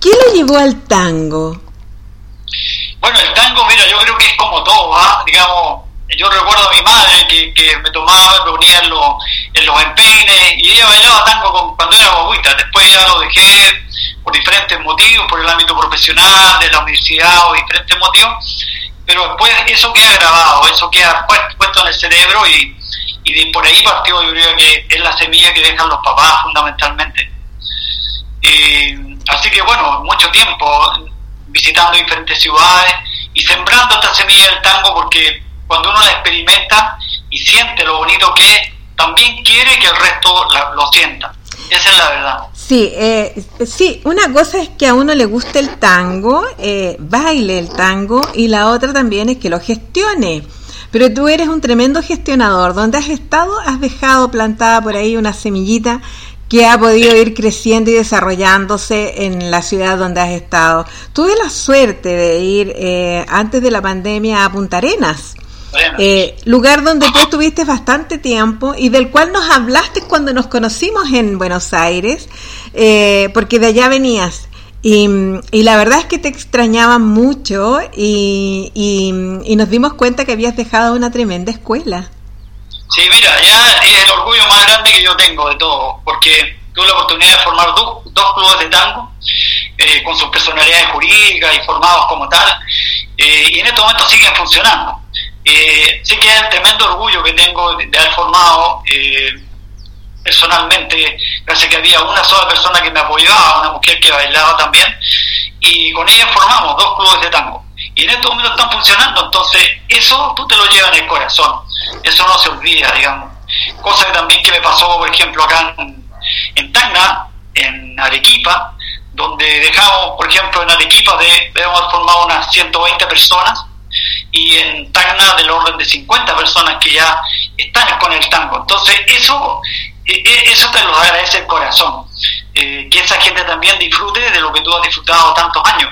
¿qué lo llevó al tango? Bueno, el tango, mira, yo creo que es como todo, ¿ah? digamos, yo recuerdo a mi madre que, que me tomaba, me ponía en los, en los empeines y ella bailaba tango con- cuando era guaguita, después ya lo dejé por diferentes motivos, por el ámbito profesional, de la universidad o diferentes motivos, pero después eso queda grabado, eso queda puest- puesto en el cerebro y, de por ahí partió, yo creo que es la semilla que dejan los papás fundamentalmente. Así que bueno, mucho tiempo visitando diferentes ciudades y sembrando esta semilla del tango porque cuando uno la experimenta y siente lo bonito que es, también quiere que el resto la- lo sienta. Esa es la verdad. Sí, eh, sí, una cosa es que a uno le guste el tango, eh, baile el tango, y la otra también es que lo gestione. Pero tú eres un tremendo gestionador. Donde has estado, has dejado plantada por ahí una semillita que ha podido ir creciendo y desarrollándose en la ciudad donde has estado. Tuve la suerte de ir eh, antes de la pandemia a Punta Arenas. Eh, lugar donde tú estuviste bastante tiempo y del cual nos hablaste cuando nos conocimos en Buenos Aires, eh, porque de allá venías. Y, la verdad es que te extrañaba mucho y, y, nos dimos cuenta que habías dejado una tremenda escuela. Sí, mira, ya es el orgullo más grande que yo tengo de todo, porque tuve la oportunidad de formar dos, dos clubes de tango eh, con sus personalidades jurídicas y formados como tal, eh, y en este momento siguen funcionando. Eh, sí que es el tremendo orgullo que tengo de, haber formado personalmente, gracias que había una sola persona que me apoyaba, una mujer que bailaba también, y con ella formamos dos clubes de tango. Y en estos momentos están funcionando, entonces eso tú te lo llevas en el corazón, eso no se olvida, digamos. Cosa también que me pasó, por ejemplo, acá en, en Tanga, en Arequipa, donde dejamos, por ejemplo, en Arequipa de, hemos formado unas 120 personas y en Tacna del orden de 50 personas que ya están con el tango. Entonces, eso, e, e, eso te lo agradece el corazón, eh, que esa gente también disfrute de lo que tú has disfrutado tantos años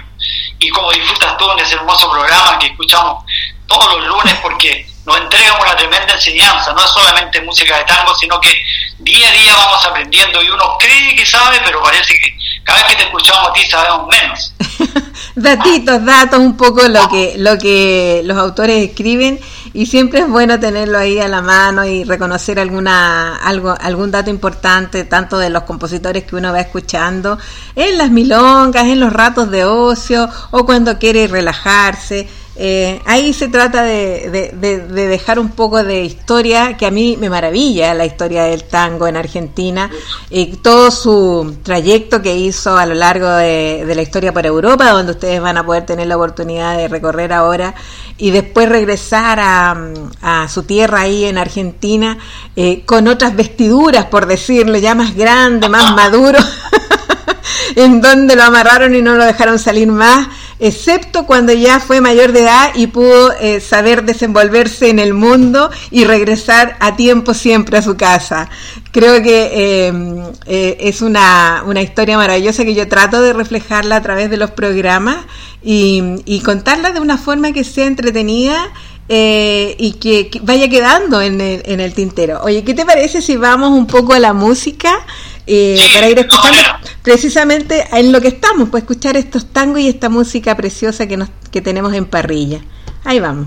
y como disfrutas tú en ese hermoso programa que escuchamos todos los lunes porque nos entrega una tremenda enseñanza, no es solamente música de tango, sino que día a día vamos aprendiendo y uno cree que sabe, pero parece que cada vez que te escuchamos a ti sabemos menos. Datitos, datos, un poco lo que, lo que los autores escriben y siempre es bueno tenerlo ahí a la mano y reconocer alguna, algo, algún dato importante, tanto de los compositores que uno va escuchando, en las milongas, en los ratos de ocio o cuando quiere relajarse eh, ahí se trata de, dejar un poco de historia, que a mí me maravilla la historia del tango en Argentina y todo su trayecto que hizo a lo largo de, la historia por Europa, donde ustedes van a poder tener la oportunidad de recorrer ahora y después regresar a, su tierra ahí en Argentina eh, con otras vestiduras, por decirlo, ya más grande, más maduro, en donde lo amarraron y no lo dejaron salir más excepto cuando ya fue mayor de edad y pudo eh, saber desenvolverse en el mundo y regresar a tiempo siempre a su casa. Creo que em, eh, es una, una, historia maravillosa que yo trato de reflejarla a través de los programas y, contarla de una forma que sea entretenida. Eh, y que, vaya quedando en el, en el tintero. Oye, ¿qué te parece si vamos un poco a la música? Eh, para ir escuchando precisamente en lo que estamos, pues escuchar estos tangos y esta música preciosa que, nos, que tenemos en parrilla. Ahí vamos.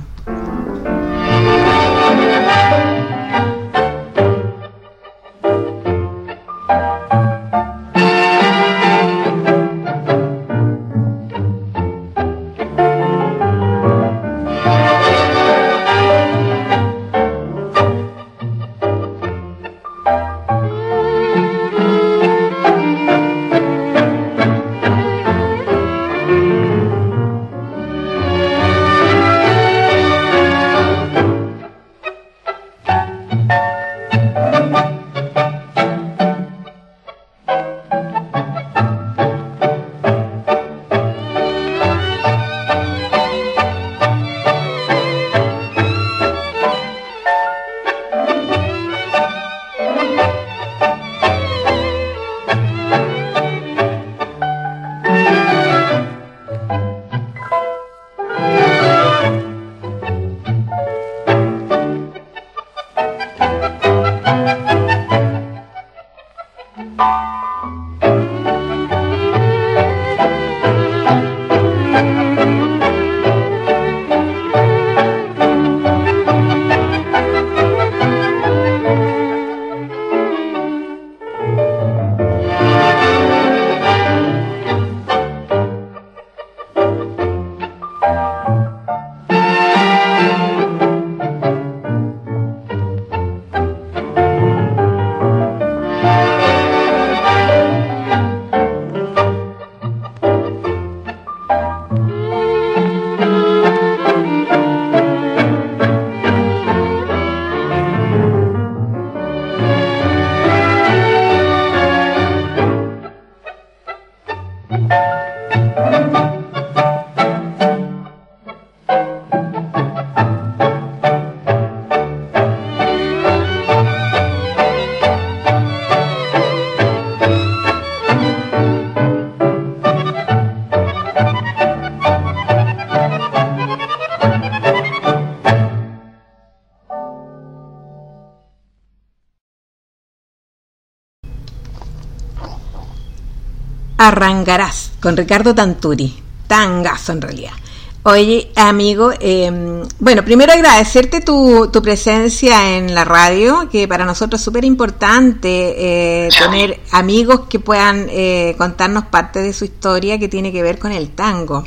Arrangarás con Ricardo Tanturi. Tangazo en realidad. Oye, amigo, eh, bueno, primero agradecerte tu, tu, presencia en la radio, que para nosotros es súper importante eh, tener amigos que puedan eh, contarnos parte de su historia que tiene que ver con el tango.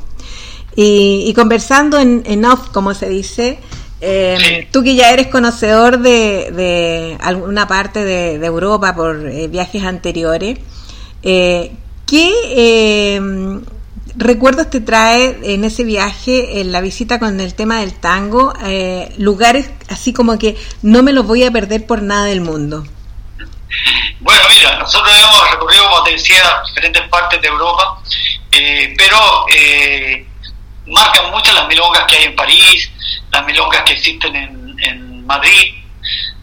Y, y conversando en, en, off, como se dice, eh, tú que ya eres conocedor de, de alguna parte de, de Europa por eh, viajes anteriores, eh, ¿qué recuerdos te trae en ese viaje, en la visita con el tema del tango, eh, lugares así como que no me los voy a perder por nada del mundo? Bueno, mira, nosotros hemos recorrido, como te decía, diferentes partes de Europa, eh, pero eh, marcan mucho las milongas que hay en París, las milongas que existen en, en Madrid,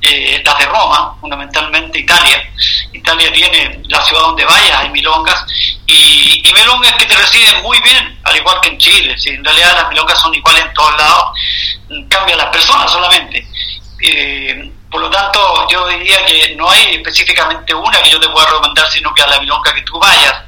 eh, las de Roma, fundamentalmente Italia. Italia tiene la ciudad donde vayas, hay milongas, y, y, milongas que te reciben muy bien, al igual que en Chile. Si en realidad las milongas son iguales en todos lados, cambia las personas solamente. Eh, por lo tanto, yo diría que no hay específicamente una que yo te pueda recomendar, sino que a la milonga que tú vayas,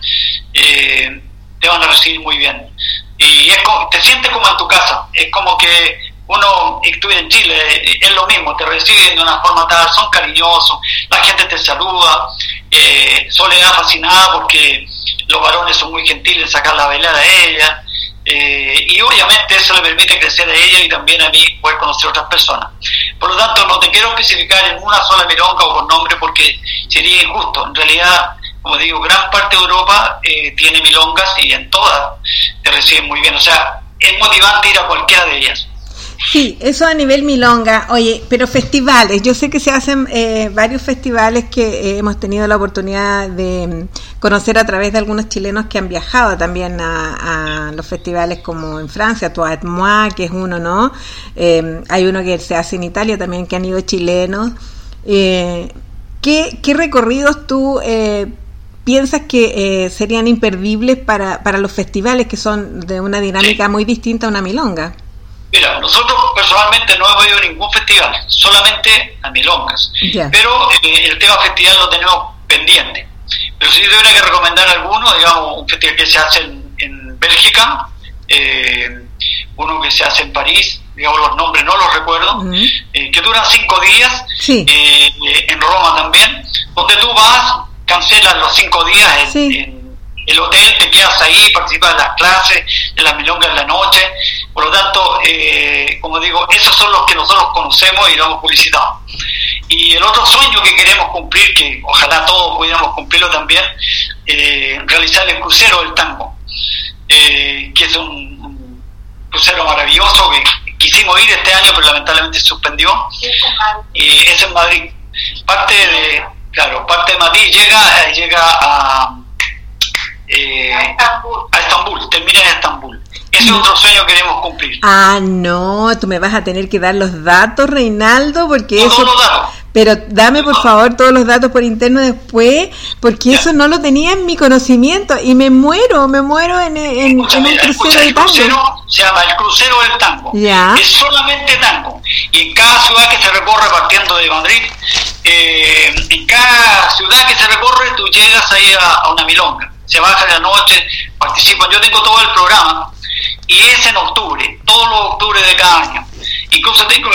eh, te van a recibir muy bien. Y es como, te sientes como en tu casa, es como que uno estuviera en Chile, es lo mismo, te reciben de una forma tal, son cariñosos, la gente te saluda, eh, Soledad fascinada porque los varones son muy gentiles, sacar la velada a ella, eh, y obviamente eso le permite crecer a ella y también a mí poder conocer otras personas. Por lo tanto, no te quiero especificar en una sola milonga o por nombre porque sería injusto. En realidad, como digo, gran parte de Europa eh, tiene milongas y en todas te reciben muy bien. O sea, es motivante ir a cualquiera de ellas. Sí, eso a nivel milonga. Oye, pero festivales, yo sé que se hacen eh, varios festivales que eh, hemos tenido la oportunidad de mm, conocer a través de algunos chilenos que han viajado también a, los festivales como en Francia, Toit que es uno, ¿no? Eh, hay uno que se hace en Italia también que han ido chilenos. Eh, ¿qué, ¿Qué recorridos tú piensas que serían imperdibles para, para los festivales que son de una dinámica muy distinta a una milonga? Mira, nosotros personalmente no hemos ido a ningún festival, solamente a milongas. Yeah. Pero eh, el tema festival lo tenemos pendiente. Pero si yo tuviera que recomendar alguno, digamos, un festival que se hace en, en Bélgica, eh, uno que se hace en París, digamos los nombres no los recuerdo, uh -huh. eh, que duran cinco días, sí. en Roma también, donde tú vas, cancelas los cinco días en, sí. en el hotel, te quedas ahí, participas de las clases, de las milongas en la noche. Por lo tanto, eh, como digo, esos son los que nosotros conocemos y lo hemos publicitado. Y el otro sueño que queremos cumplir, que ojalá todos pudiéramos cumplirlo también, eh, realizar el crucero del tango, eh, que es un, crucero maravilloso que quisimos ir este año, pero lamentablemente suspendió. Y es en Madrid. Parte de, claro, parte de Madrid llega, llega a eh, a, Estambul. a Estambul, termina en Estambul. Ese es otro sueño que queremos cumplir. Ah, no, tú me vas a tener que dar los datos, Reinaldo, porque no, eso... Todos los datos. Pero dame por favor todos los datos por interno después, porque ya. eso no lo tenía en mi conocimiento y me muero, me muero en, en, escucha, en un mira, crucero escucha, de el tango. crucero se llama el crucero del tango. Ya. Es solamente tango. Y en cada ciudad que se recorre partiendo de Madrid, eh, en cada ciudad que se recorre tú llegas ahí a, a una milonga. Se baja de la noche, participan. Yo tengo todo el programa y es en octubre, todos los octubre de cada año. Incluso tengo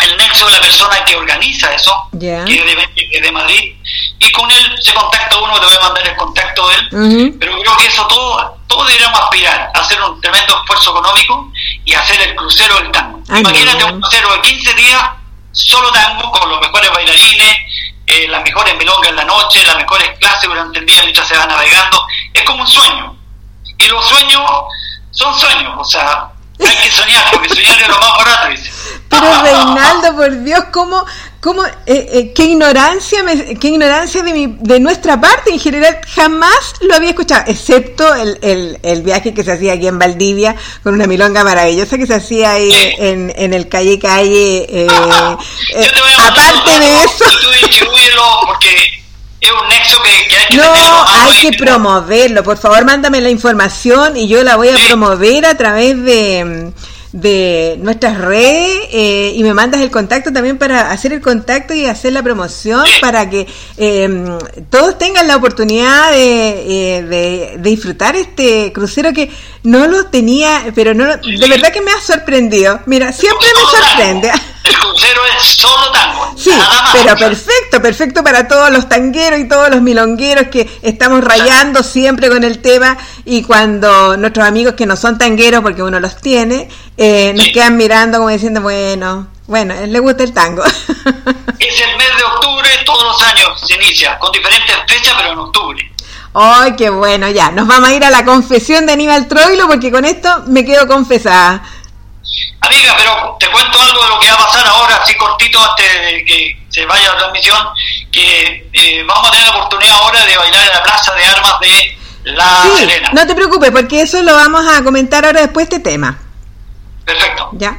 el nexo de la persona que organiza eso, yeah. que es de, de, Madrid, y con él se contacta uno, te voy a mandar el contacto de él, uh -huh. pero creo que eso todo, todo deberíamos aspirar, a hacer un tremendo esfuerzo económico y hacer el crucero del tango. Imagínate un crucero de 15 días, solo tango, con los mejores bailarines, eh, las mejores milongas en la noche, las mejores clases durante el día mientras se va navegando, es como un sueño. Y los sueños son sueños, o sea, hay que soñar, porque soñar es lo más barato, dice. Pero Reinaldo, por Dios, ¿cómo, cómo eh, eh, qué ignorancia, me, qué ignorancia de, mi, de nuestra parte en general, jamás lo había escuchado, excepto el, el, el, viaje que se hacía aquí en Valdivia con una milonga maravillosa que se hacía ahí sí. en, en el calle calle. Eh, aparte de eso. porque es un nexo que, que hay que No, hay que promoverlo. Por favor, mándame la información y yo la voy a sí. promover a través de de nuestras redes eh, y me mandas el contacto también para hacer el contacto y hacer la promoción para que eh, todos tengan la oportunidad de, eh, de, disfrutar este crucero que no lo tenía, pero no de verdad que me ha sorprendido. Mira, siempre me sorprende. El crucero es solo tango. Sí, pero perfecto, perfecto para todos los tangueros y todos los milongueros que estamos rayando siempre con el tema y cuando nuestros amigos que no son tangueros, porque uno los tiene, eh, nos quedan mirando como diciendo, bueno, bueno, le gusta el tango. Es el mes de octubre, todos los años se inicia, con diferentes fechas, pero en octubre. ¡Ay, qué bueno! Ya, nos vamos a ir a la confesión de Aníbal Troilo porque con esto me quedo confesada. Amiga, pero te cuento algo de lo que va a pasar ahora, así cortito antes de que se vaya la transmisión, que eh, vamos a tener la oportunidad ahora de bailar en la Plaza de Armas de La Serena. No te preocupes, porque eso lo vamos a comentar ahora después de este tema. Perfecto. Ya.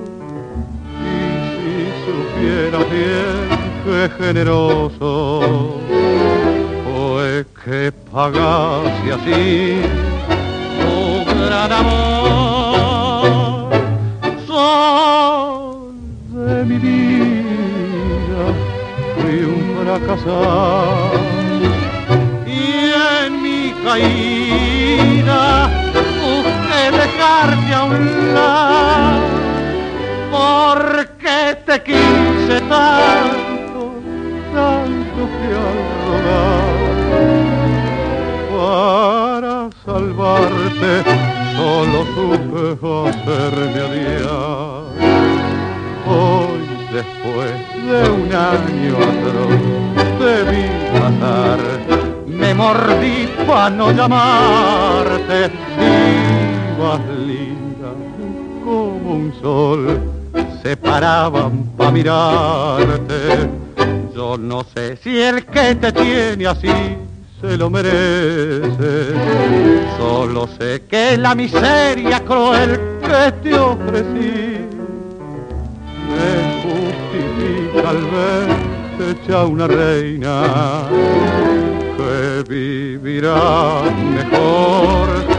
Y supiera bien que generoso. Fue que pagase así tu gran amor. Sol de mi vida fui un fracasado caída, busqué dejarte a un lado, porque te quise tanto, tanto que al para salvarte, solo supe hacerme a día. Hoy, después de un año atroz, te vi pasar me mordí para no llamarte, ibas linda como un sol, se paraban para mirarte. Yo no sé si el que te tiene así se lo merece, solo sé que la miseria cruel que te ofrecí. Me justifica al verte hecha una reina. Que vivirá mejor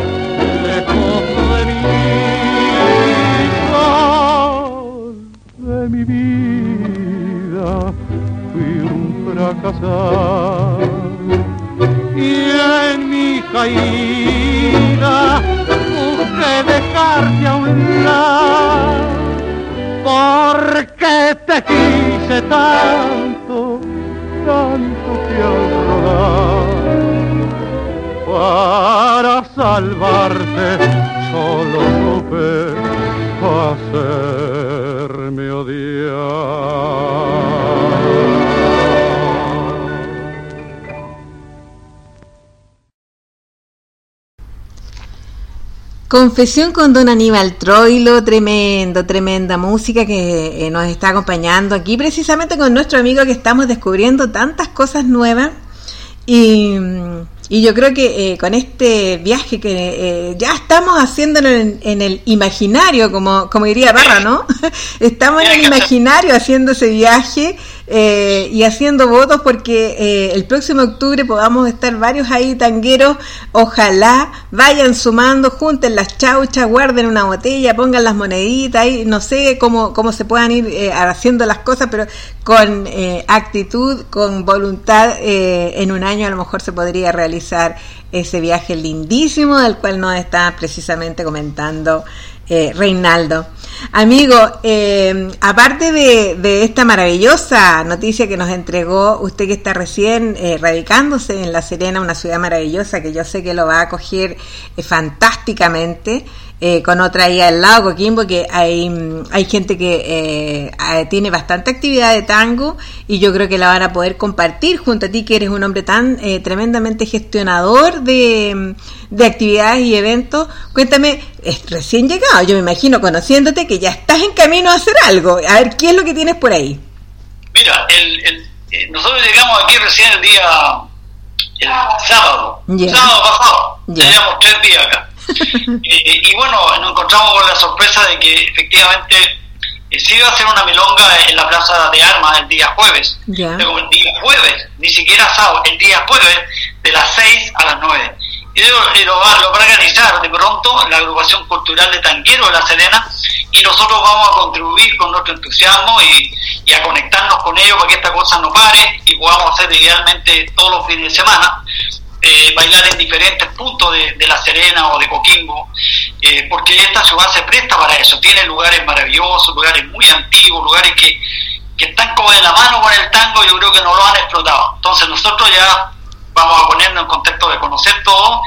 de mi vida fui un fracasado. Y en mi caída busqué dejarte a un lado. Porque te quise tanto, tanto que al para salvarte solo supe hacerme Confesión con don Aníbal Troilo, tremendo, tremenda música que eh, nos está acompañando aquí precisamente con nuestro amigo que estamos descubriendo tantas cosas nuevas y, yo creo que eh, con este viaje que eh, ya estamos haciendo en, el imaginario, como, como diría Barra, ¿no? estamos en el imaginario haciendo ese viaje eh, y haciendo votos porque eh, el próximo octubre podamos estar varios ahí tangueros. Ojalá vayan sumando, junten las chauchas, guarden una botella, pongan las moneditas ahí, no sé cómo, cómo se puedan ir eh, haciendo las cosas, pero con actitud, con voluntad, en un año a lo mejor se podría realizar ese viaje lindísimo del cual nos está precisamente comentando eh, Reinaldo. Amigo, eh, aparte de, esta maravillosa noticia que nos entregó usted que está recién eh, radicándose en La Serena, una ciudad maravillosa que yo sé que lo va a acoger fantásticamente, eh, con otra ahí al lado, Coquimbo, que hay, hay gente que eh, tiene bastante actividad de tango y yo creo que la van a poder compartir junto a ti, que eres un hombre tan eh, tremendamente gestionador de, de, actividades y eventos. Cuéntame, es recién llegado, yo me imagino conociéndote que ya estás en camino a hacer algo. A ver, ¿qué es lo que tienes por ahí? Mira, el, nosotros llegamos aquí recién el día el sábado, sábado pasado, teníamos tres días acá. Eh, y bueno, nos encontramos con la sorpresa de que efectivamente eh, se iba a hacer una milonga en la Plaza de Armas el día jueves. el día jueves, ni siquiera sábado, el día jueves de las 6 a las 9. Y lo, va, a organizar de pronto la agrupación cultural de Tanquero de La Serena y nosotros vamos a contribuir con nuestro entusiasmo y, y, a conectarnos con ellos para que esta cosa no pare y podamos hacer idealmente todos los fines de semana eh, bailar en diferentes puntos de, La Serena o de Coquimbo, eh, porque esta ciudad se presta para eso, tiene lugares maravillosos, lugares muy antiguos, lugares que, que están como de la mano con el tango, yo creo que no lo han explotado. Entonces nosotros ya vamos a ponernos en contexto de conocer todo,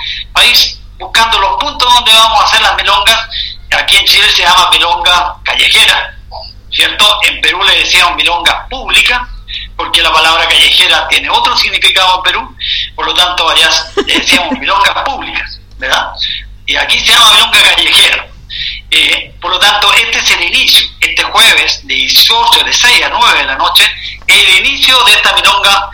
ir buscando los puntos donde vamos a hacer las milongas, aquí en Chile se llama milonga callejera, ¿cierto? En Perú le decíamos milonga pública, porque la palabra callejera tiene otro significado en Perú, por lo tanto allá decíamos milongas públicas, ¿verdad? Y aquí se llama milonga callejera. Eh, por lo tanto, este es el inicio, este jueves de 18, de 6 a 9 de la noche, el inicio de esta milonga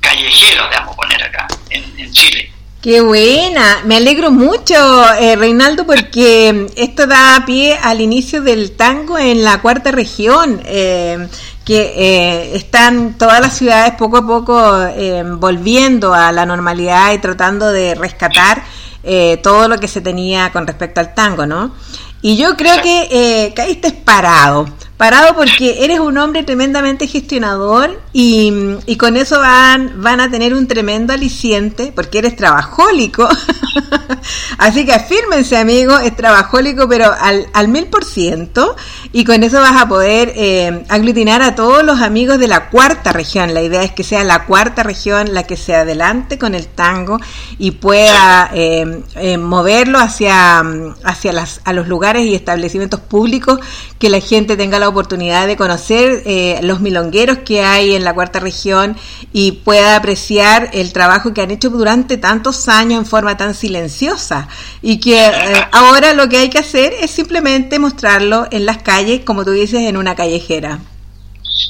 callejera, vamos a poner acá, en, Chile. Qué buena, me alegro mucho, eh, Reinaldo, porque esto da pie al inicio del tango en la cuarta región. Eh, que eh, están todas las ciudades poco a poco eh, volviendo a la normalidad y tratando de rescatar eh, todo lo que se tenía con respecto al tango, ¿no? Y yo creo que caíste parado, parado porque eres un hombre tremendamente gestionador y, y, con eso van, van a tener un tremendo aliciente porque eres trabajólico. Así que afírmense, amigo, es trabajólico, pero al, mil por ciento. Y con eso vas a poder eh, aglutinar a todos los amigos de la cuarta región. La idea es que sea la cuarta región la que se adelante con el tango y pueda eh, eh, moverlo hacia, hacia las, a los lugares y establecimientos públicos que la gente tenga la oportunidad de conocer eh, los milongueros que hay en la cuarta región y pueda apreciar el trabajo que han hecho durante tantos años en forma tan silenciosa y que eh, ahora lo que hay que hacer es simplemente mostrarlo en las calles, como tú dices, en una callejera.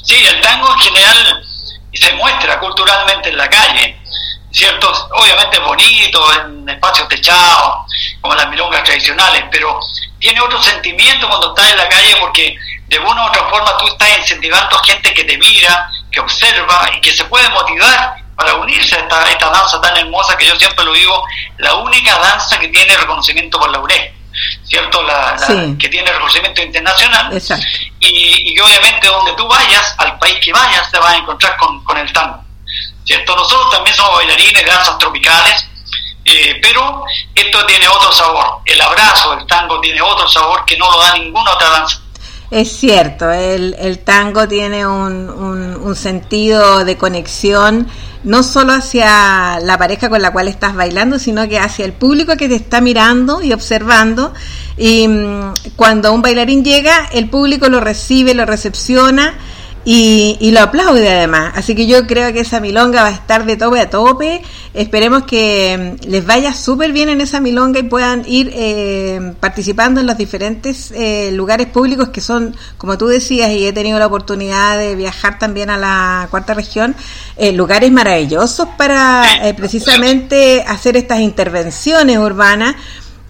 Sí, el tango en general se muestra culturalmente en la calle, ¿cierto? Obviamente bonito, en espacios techados, como las milongas tradicionales, pero tiene otro sentimiento cuando estás en la calle porque de una u otra forma tú estás incentivando a gente que te mira, que observa y que se puede motivar para unirse a esta, esta danza tan hermosa que yo siempre lo digo, la única danza que tiene reconocimiento por la UNESCO, ¿cierto? La, Que tiene reconocimiento internacional y, y, obviamente donde tú vayas, al país que vayas, te vas a encontrar con, con el tango, ¿cierto? Nosotros también somos bailarines de danzas tropicales, eh, pero esto tiene otro sabor. El abrazo, el tango tiene otro sabor que no lo da ninguna otra danza. Es cierto, el, el tango tiene un, un, sentido de conexión no solo hacia la pareja con la cual estás bailando, sino que hacia el público que te está mirando y observando. Y mm, cuando un bailarín llega, el público lo recibe, lo recepciona y, lo aplaude además. Así que yo creo que esa milonga va a estar de tope a tope. Esperemos que mm, les vaya súper bien en esa milonga y puedan ir eh, participando en los diferentes eh, lugares públicos que son, como tú decías, y he tenido la oportunidad de viajar también a la cuarta región, eh, lugares maravillosos para precisamente hacer estas intervenciones urbanas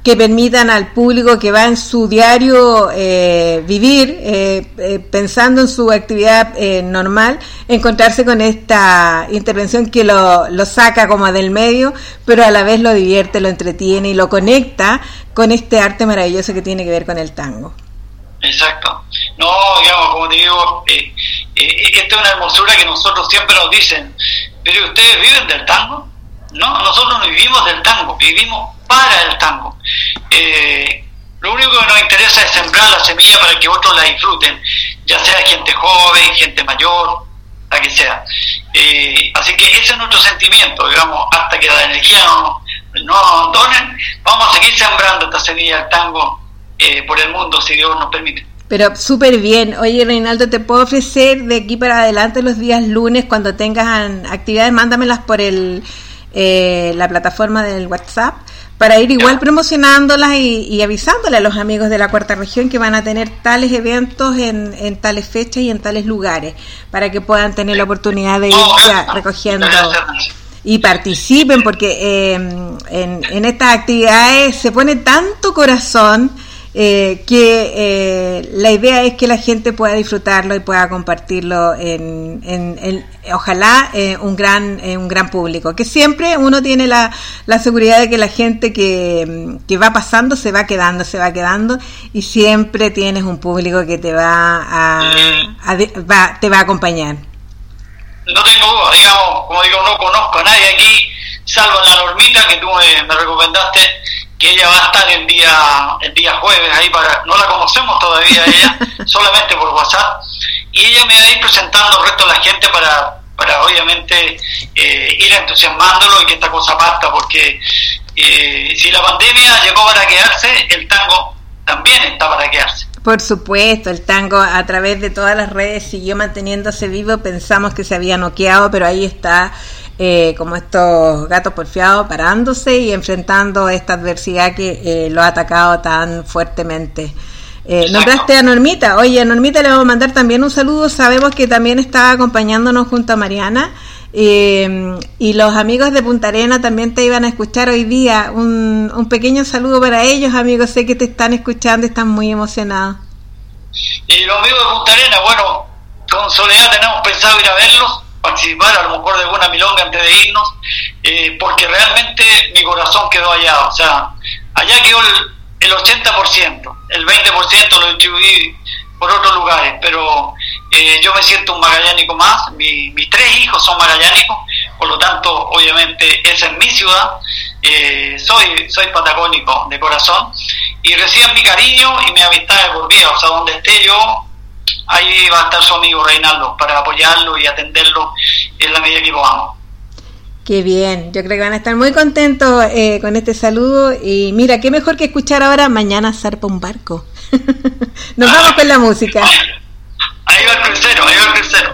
que permitan al público que va en su diario eh, vivir, eh, eh, pensando en su actividad normal, encontrarse con esta intervención que lo, lo saca como del medio, pero a la vez lo divierte, lo entretiene y lo conecta con este arte maravilloso que tiene que ver con el tango. Exacto. No, digamos, como digo, esta es una hermosura que nosotros siempre nos dicen, pero ¿ustedes viven del tango? No, nosotros no vivimos del tango, vivimos para el tango. Eh, lo único que nos interesa es sembrar la semilla para que otros la disfruten, ya sea gente joven, gente mayor, la que sea. así que ese es nuestro sentimiento, digamos, hasta que la energía no nos abandonen, vamos a seguir sembrando esta semilla del tango por el mundo, si Dios nos permite. Pero súper bien. Oye, Reinaldo, te puedo ofrecer de aquí para adelante los días lunes, cuando tengas actividades, mándamelas por el, eh, la plataforma del WhatsApp para ir igual promocionándolas y, y, avisándole a los amigos de la cuarta región que van a tener tales eventos en, en tales fechas y en tales lugares, para que puedan tener la oportunidad de ir recogiendo y participen, porque eh, en, en estas actividades se pone tanto corazón eh, que eh, la idea es que la gente pueda disfrutarlo y pueda compartirlo en, en, ojalá eh, un gran un gran público que siempre uno tiene la, la seguridad de que la gente que, que, va pasando se va quedando se va quedando y siempre tienes un público que te va a, te va a acompañar. No tengo digamos como digo no conozco a nadie aquí salvo la normita que tú me recomendaste que ella va a estar el día el día jueves ahí para no la conocemos todavía ella solamente por WhatsApp y ella me va a ir presentando el resto de la gente para para obviamente eh, ir entusiasmándolo y que esta cosa parta porque eh, si la pandemia llegó para quedarse el tango también está para quedarse por supuesto, el tango a través de todas las redes siguió manteniéndose vivo. Pensamos que se había noqueado, pero ahí está eh, como estos gatos porfiados parándose y enfrentando esta adversidad que eh, lo ha atacado tan fuertemente. Eh, nombraste a Normita. Oye, a Normita le vamos a mandar también un saludo. Sabemos que también está acompañándonos junto a Mariana. Eh, y los amigos de Punta Arena también te iban a escuchar hoy día. Un, un pequeño saludo para ellos, amigos. Sé que te están escuchando y están muy emocionados. Y los amigos de Punta Arena, bueno, con Soledad tenemos pensado ir a verlos participar a lo mejor de alguna milonga antes de irnos, eh, porque realmente mi corazón quedó allá, o sea, allá quedó el, 80%, el 20% lo distribuí por otros lugares, pero eh, yo me siento un magallánico más, mis tres hijos son magallánicos, por lo tanto, obviamente, esa es mi ciudad, eh, soy, soy patagónico de corazón, y reciben mi cariño y mi amistad de por vida, o sea, donde esté yo, ahí va a estar su amigo Reinaldo para apoyarlo y atenderlo en la medida que podamos. Qué bien, yo creo que van a estar muy contentos eh, con este saludo y mira, qué mejor que escuchar ahora Mañana zarpa un barco. Nos vamos con la música. Ahí va el crucero, ahí va el crucero.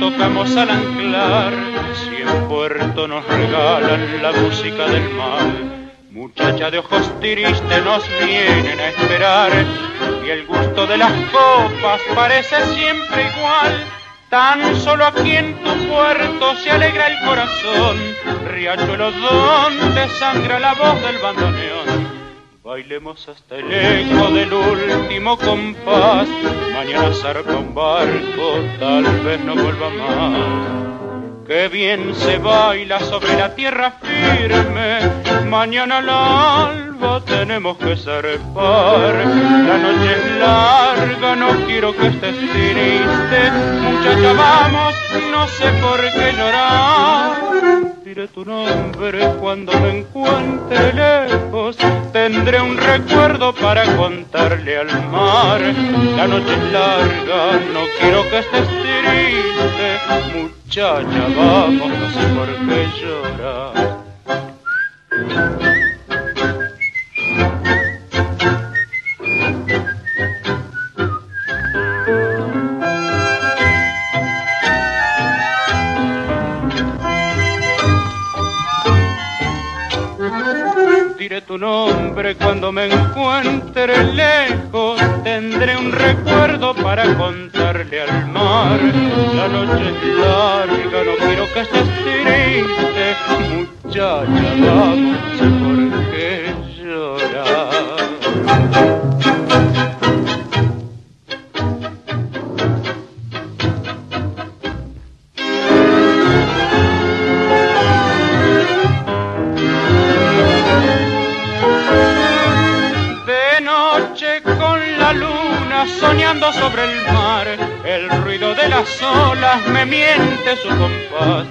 Tocamos al anclar, si en puerto nos regalan la música del mar. Muchacha de ojos tristes nos vienen a esperar y el gusto de las copas parece siempre igual. Tan solo aquí en tu puerto se alegra el corazón, riachuelo donde sangra la voz del bandoneón. Bailemos hasta el eco del último compás. Mañana zarpa un barco, tal vez no vuelva más. que bien se baila sobre la tierra firme. Mañana al alba tenemos que zarpar. La noche es larga, no quiero que estés triste. Muchacha, vamos, no sé por qué llorar diré tu nombre cuando me encuentre lejos. Tendré un recuerdo para contarle al mar. La noche es larga, no quiero que estés triste. Muchacha, vamos, no sé por qué llorar. Diré tu nombre cuando me encuentre lejos. Tendré un recuerdo para contarle al mar. La noche es larga, no quiero que estés triste. Muchacha, vamos, por qué. Sobre el mar, el ruido de las olas me miente su compás.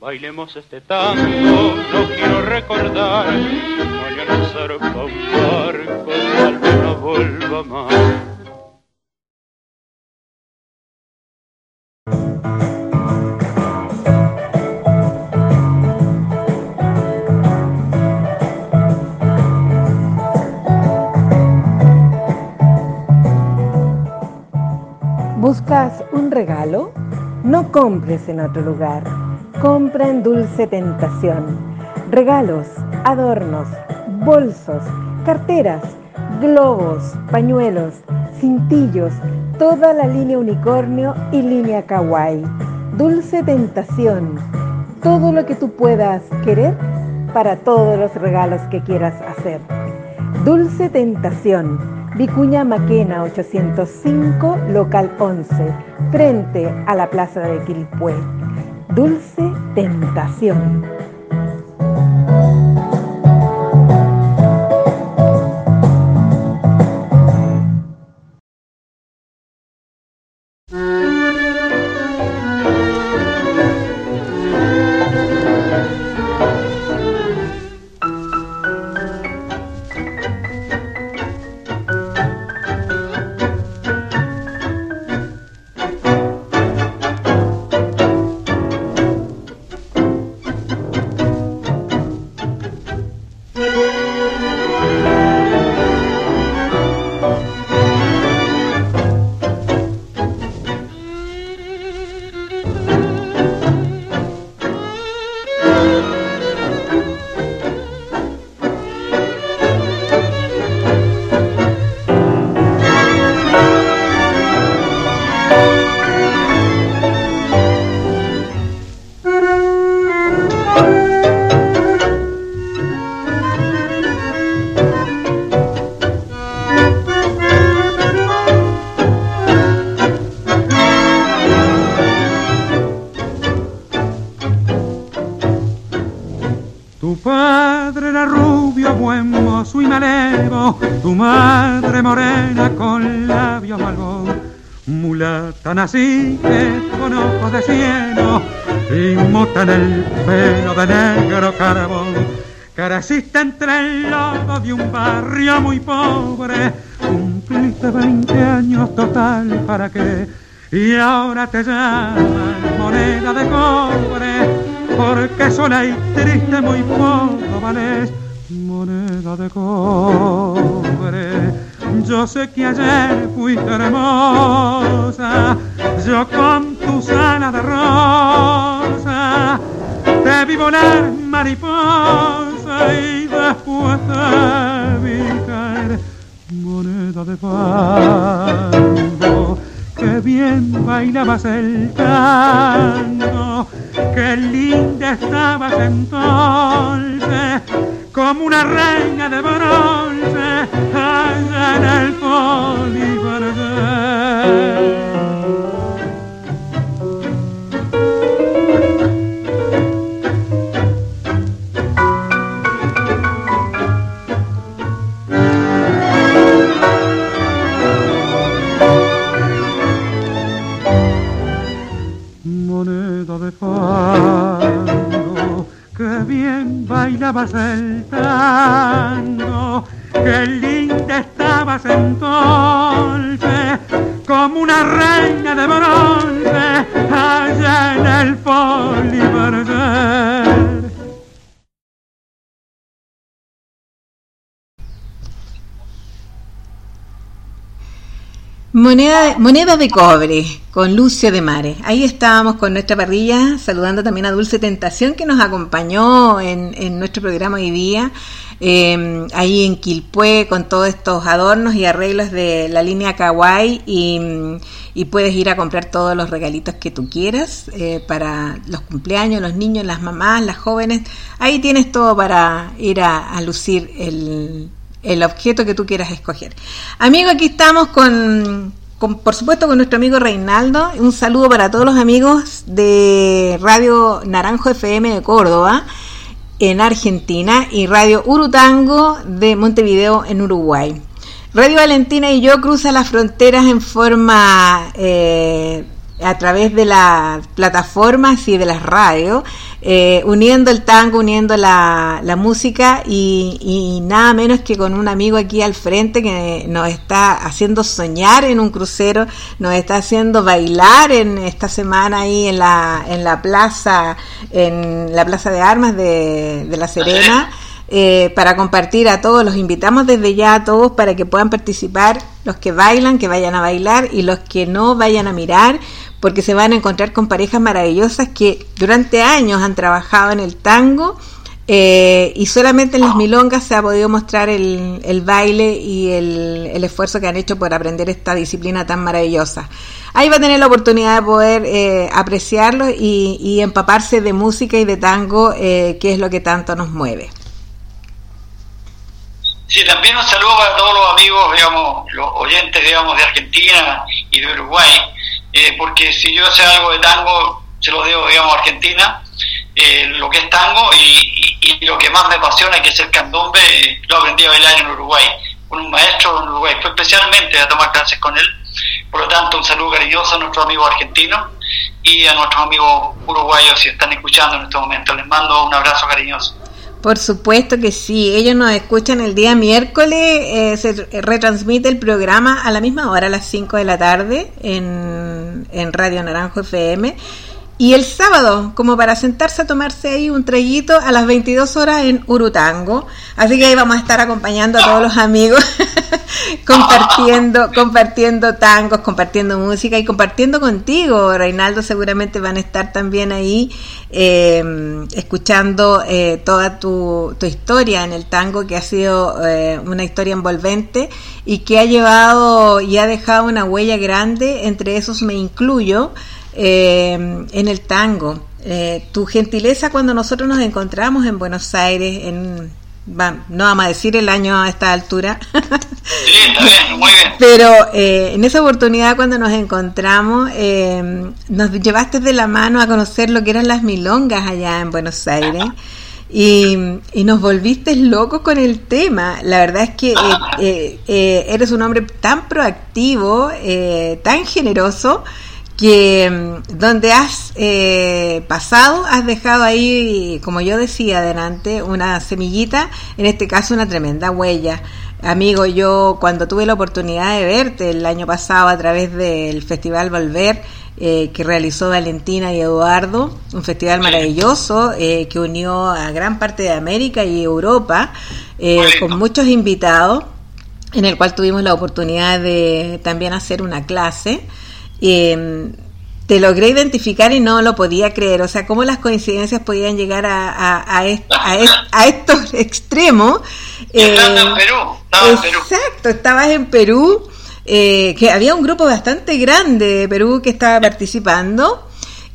Bailemos este tango, no quiero recordar, mañana zarpa un barco, tal vez no vuelva más. ¿Buscas un regalo? No compres en otro lugar. Compra en Dulce Tentación. Regalos, adornos, bolsos, carteras, globos, pañuelos, cintillos, toda la línea unicornio y línea kawaii. Dulce Tentación. Todo lo que tú puedas querer para todos los regalos que quieras hacer. Dulce Tentación Vicuña Maquena 805, local 11, frente a la plaza de Quilpué. Dulce Tentación. Así que con ojos de cielo y en el pelo de negro carbón. Careciste entre el lodo de un barrio muy pobre, cumpliste 20 años total para qué, y ahora te llaman moneda de cobre, porque sola y triste muy poco vales, moneda de cobre. Yo sé que ayer fuiste hermosa, yo con tu sana de rosa te vi volar mariposa y después te vi caer moneda de fango. Que bien bailabas el tango, qué linda estabas entonces como una reina de bronce allá en el Bolívar. bailabas el tango qué linda estabas entonces, como una reina de bronce allá en el polivarder. Moneda, moneda de cobre con Lucio de Mare. Ahí estábamos con nuestra parrilla, saludando también a Dulce Tentación que nos acompañó en, en nuestro programa hoy día, eh, ahí en Quilpué con todos estos adornos y arreglos de la línea Kawaii y, y puedes ir a comprar todos los regalitos que tú quieras eh, para los cumpleaños, los niños, las mamás, las jóvenes. Ahí tienes todo para ir a lucir el, el objeto que tú quieras escoger. Amigo, aquí estamos con, por supuesto, con nuestro amigo Reinaldo. Un saludo para todos los amigos de Radio Naranjo FM de Córdoba, en Argentina, y Radio Urutango de Montevideo, en Uruguay. Radio Valentina y yo cruzan las fronteras en forma eh, a través de las plataformas y de las radios, eh, uniendo el tango, uniendo la, la música y, y, nada menos que con un amigo aquí al frente que nos está haciendo soñar en un crucero, nos está haciendo bailar en esta semana ahí en la, en la plaza, en la plaza de armas de, de La Serena. Eh, para compartir a todos, los invitamos desde ya a todos para que puedan participar, los que bailan, que vayan a bailar y los que no vayan a mirar, porque se van a encontrar con parejas maravillosas que durante años han trabajado en el tango eh, y solamente en las milongas se ha podido mostrar el, el baile y el, el, esfuerzo que han hecho por aprender esta disciplina tan maravillosa. Ahí va a tener la oportunidad de poder eh, apreciarlo y, empaparse de música y de tango, eh, que es lo que tanto nos mueve. Sí, también un saludo para todos los amigos, digamos, los oyentes, digamos, de Argentina y de Uruguay, eh, porque si yo sé algo de tango, se lo debo, digamos, a Argentina, eh, lo que es tango y, lo que más me apasiona, que es el candombe, lo aprendí a bailar en Uruguay, con un maestro en Uruguay, fue especialmente a tomar clases con él, por lo tanto, un saludo cariñoso a nuestros amigos argentinos y a nuestros amigos uruguayos si están escuchando en este momento. Les mando un abrazo cariñoso. Por supuesto que sí, ellos nos escuchan el día miércoles, eh, se retransmite el programa a la misma hora, a las 5 de la tarde, en, en Radio Naranjo FM. Y el sábado, como para sentarse a tomarse ahí un traguito a las 22 horas en Urutango. Así que ahí vamos a estar acompañando a todos los amigos, compartiendo, compartiendo tangos, compartiendo música y compartiendo contigo. Reinaldo seguramente van a estar también ahí eh, escuchando eh, toda tu, tu, historia en el tango, que ha sido eh, una historia envolvente y que ha llevado y ha dejado una huella grande. Entre esos me incluyo eh, en el tango. Eh, tu gentileza cuando nosotros nos encontramos en Buenos Aires, en, va, no vamos a decir el año a esta altura, sí, está bien, muy bien. pero eh, en esa oportunidad cuando nos encontramos, eh, nos llevaste de la mano a conocer lo que eran las milongas allá en Buenos Aires. Y, y, nos volviste locos con el tema. La verdad es que eh, eh, eres un hombre tan proactivo, tan generoso, que mm, donde has eh, pasado has dejado ahí, como yo decía adelante, una semillita, en este caso una tremenda huella. Amigo, yo cuando tuve la oportunidad de verte el año pasado a través del Festival Volver, eh, que realizó Valentina y Eduardo, un festival maravilloso eh, que unió a gran parte de América y Europa, eh, con muchos invitados, en el cual tuvimos la oportunidad de también hacer una clase. Eh, te logré identificar y no lo podía creer. O sea, cómo las coincidencias podían llegar a, a, a, est a, est a estos extremos. Eh, en Perú. Estaba exacto, en Perú. estabas en Perú. Eh, que había un grupo bastante grande de Perú que estaba participando.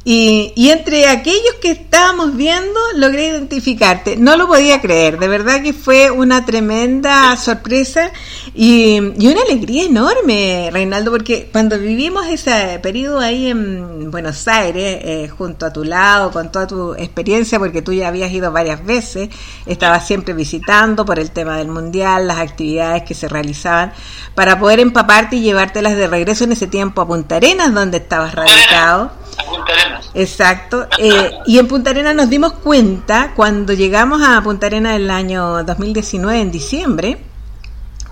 Y, y, entre aquellos que estábamos viendo, logré identificarte. No lo podía creer, de verdad que fue una tremenda sorpresa y, una alegría enorme, Reinaldo, porque cuando vivimos ese periodo ahí en Buenos Aires, eh, junto a tu lado, con toda tu experiencia, porque tú ya habías ido varias veces, estabas siempre visitando por el tema del mundial, las actividades que se realizaban, para poder empaparte y llevártelas de regreso en ese tiempo a Punta Arenas, donde estabas radicado. Punta Arenas. Exacto. Eh, y en Punta Arena nos dimos cuenta cuando llegamos a Punta Arena el año 2019, en diciembre,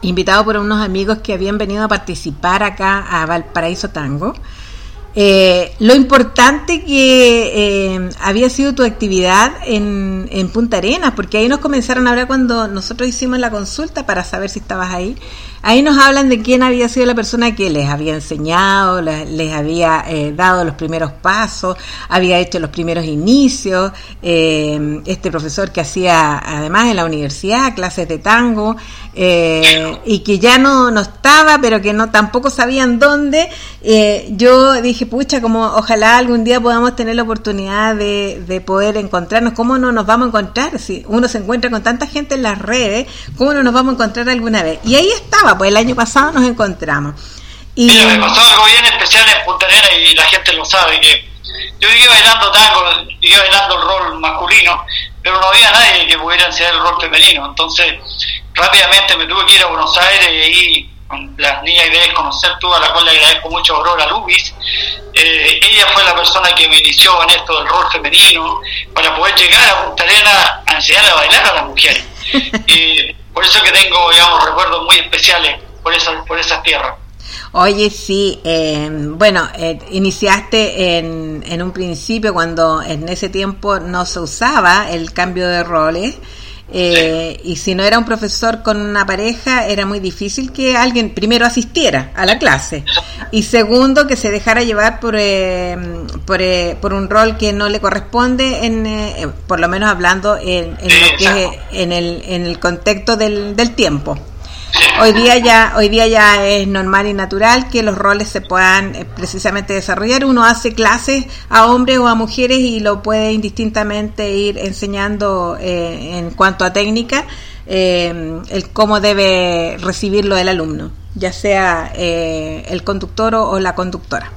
invitado por unos amigos que habían venido a participar acá a Valparaíso Tango. Eh, lo importante que eh, había sido tu actividad en, en Punta Arenas, porque ahí nos comenzaron a hablar cuando nosotros hicimos la consulta para saber si estabas ahí. Ahí nos hablan de quién había sido la persona que les había enseñado, les, había eh, dado los primeros pasos, había hecho los primeros inicios, eh, este profesor que hacía además en la universidad clases de tango eh, y que ya no, no estaba, pero que no tampoco sabían dónde. yo dije, pucha, como ojalá algún día podamos tener la oportunidad de, de poder encontrarnos. ¿Cómo no nos vamos a encontrar? Si uno se encuentra con tanta gente en las redes, ¿cómo no nos vamos a encontrar alguna vez? Y ahí estaba pues el año pasado nos encontramos. Y... Mira, me pasó algo bien especial en Punta Arena y la gente lo sabe, que yo llegué bailando tango, llegué bailando el rol masculino, pero no había nadie que pudiera enseñar el rol femenino, entonces rápidamente me tuve que ir a Buenos Aires y ahí con las niñas ideas conocer tú, a la cual le agradezco mucho a Aurora Lubis. Eh, ella fue la persona que me inició en esto del rol femenino para poder llegar a Punta Arena a enseñarle a bailar a las mujeres. y por eso que tengo, digamos, recuerdos muy especiales por esas, por esas tierras. Oye, sí, eh, bueno, eh, iniciaste en, en un principio cuando en ese tiempo no se usaba el cambio de roles. Eh, y si no era un profesor con una pareja, era muy difícil que alguien primero asistiera a la clase y segundo que se dejara llevar por, por, por, un rol que no le corresponde, en, por lo menos hablando en, en lo que en el, en el contexto del, del tiempo. Hoy día ya, hoy día ya es normal y natural que los roles se puedan eh, precisamente desarrollar. Uno hace clases a hombres o a mujeres y lo puede indistintamente ir enseñando eh, en cuanto a técnica eh, el cómo debe recibirlo el alumno, ya sea el conductor o, la conductora.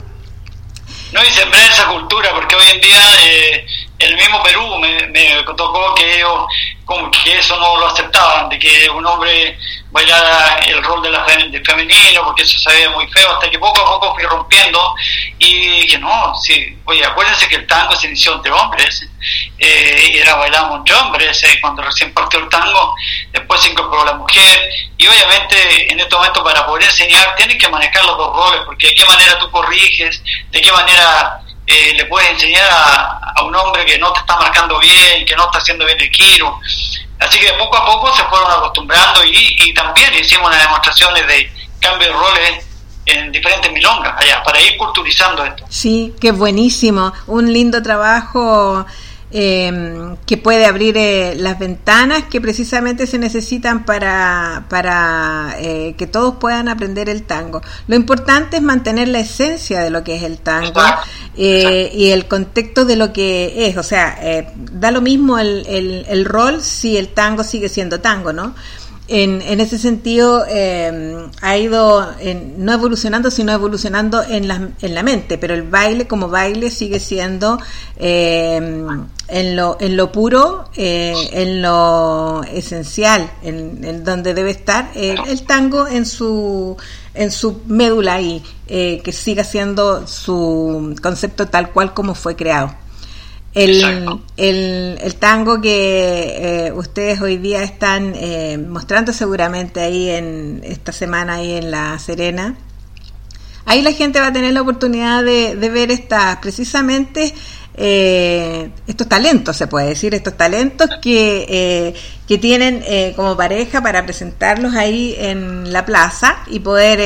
No, y sembrar esa cultura, porque hoy en día el mismo Perú me, me tocó que ellos como que eso no lo aceptaban, de que un hombre bailara el rol de, la, de femenino, porque eso se veía muy feo, hasta que poco a poco fui rompiendo y dije, no, sí, oye, acuérdense que el tango se inició entre hombres, eh, y era bailado entre hombres, eh, cuando recién partió el tango, después se incorporó la mujer, y obviamente en este momento para poder enseñar tienes que manejar los dos roles, porque de qué manera tú corriges, de qué manera eh, le puedes enseñar a, un hombre que no te está marcando bien, que no está haciendo bien el giro. Así que poco a poco se fueron acostumbrando y, también hicimos unas demostraciones de cambio de roles en diferentes milongas allá, para ir culturizando esto. Sí, qué buenísimo. Un lindo trabajo eh, que puede abrir eh, las ventanas que precisamente se necesitan para, para eh, que todos puedan aprender el tango. Lo importante es mantener la esencia de lo que es el tango eh, y el contexto de lo que es. O sea, da lo mismo el, el, el rol si el tango sigue siendo tango, ¿no? en, en ese sentido eh, ha ido no evolucionando, sino evolucionando en la, en la mente, pero el baile como baile sigue siendo eh, en, lo, en lo puro, eh, en lo esencial, en, donde debe estar el tango en su en su médula y que siga siendo su concepto tal cual como fue creado. El, el, el, tango que eh, ustedes hoy día están eh, mostrando seguramente ahí en esta semana ahí en La Serena. Ahí la gente va a tener la oportunidad de, de ver estas, precisamente eh, estos talentos, se puede decir, estos talentos que, que tienen como pareja para presentarlos ahí en la plaza y poder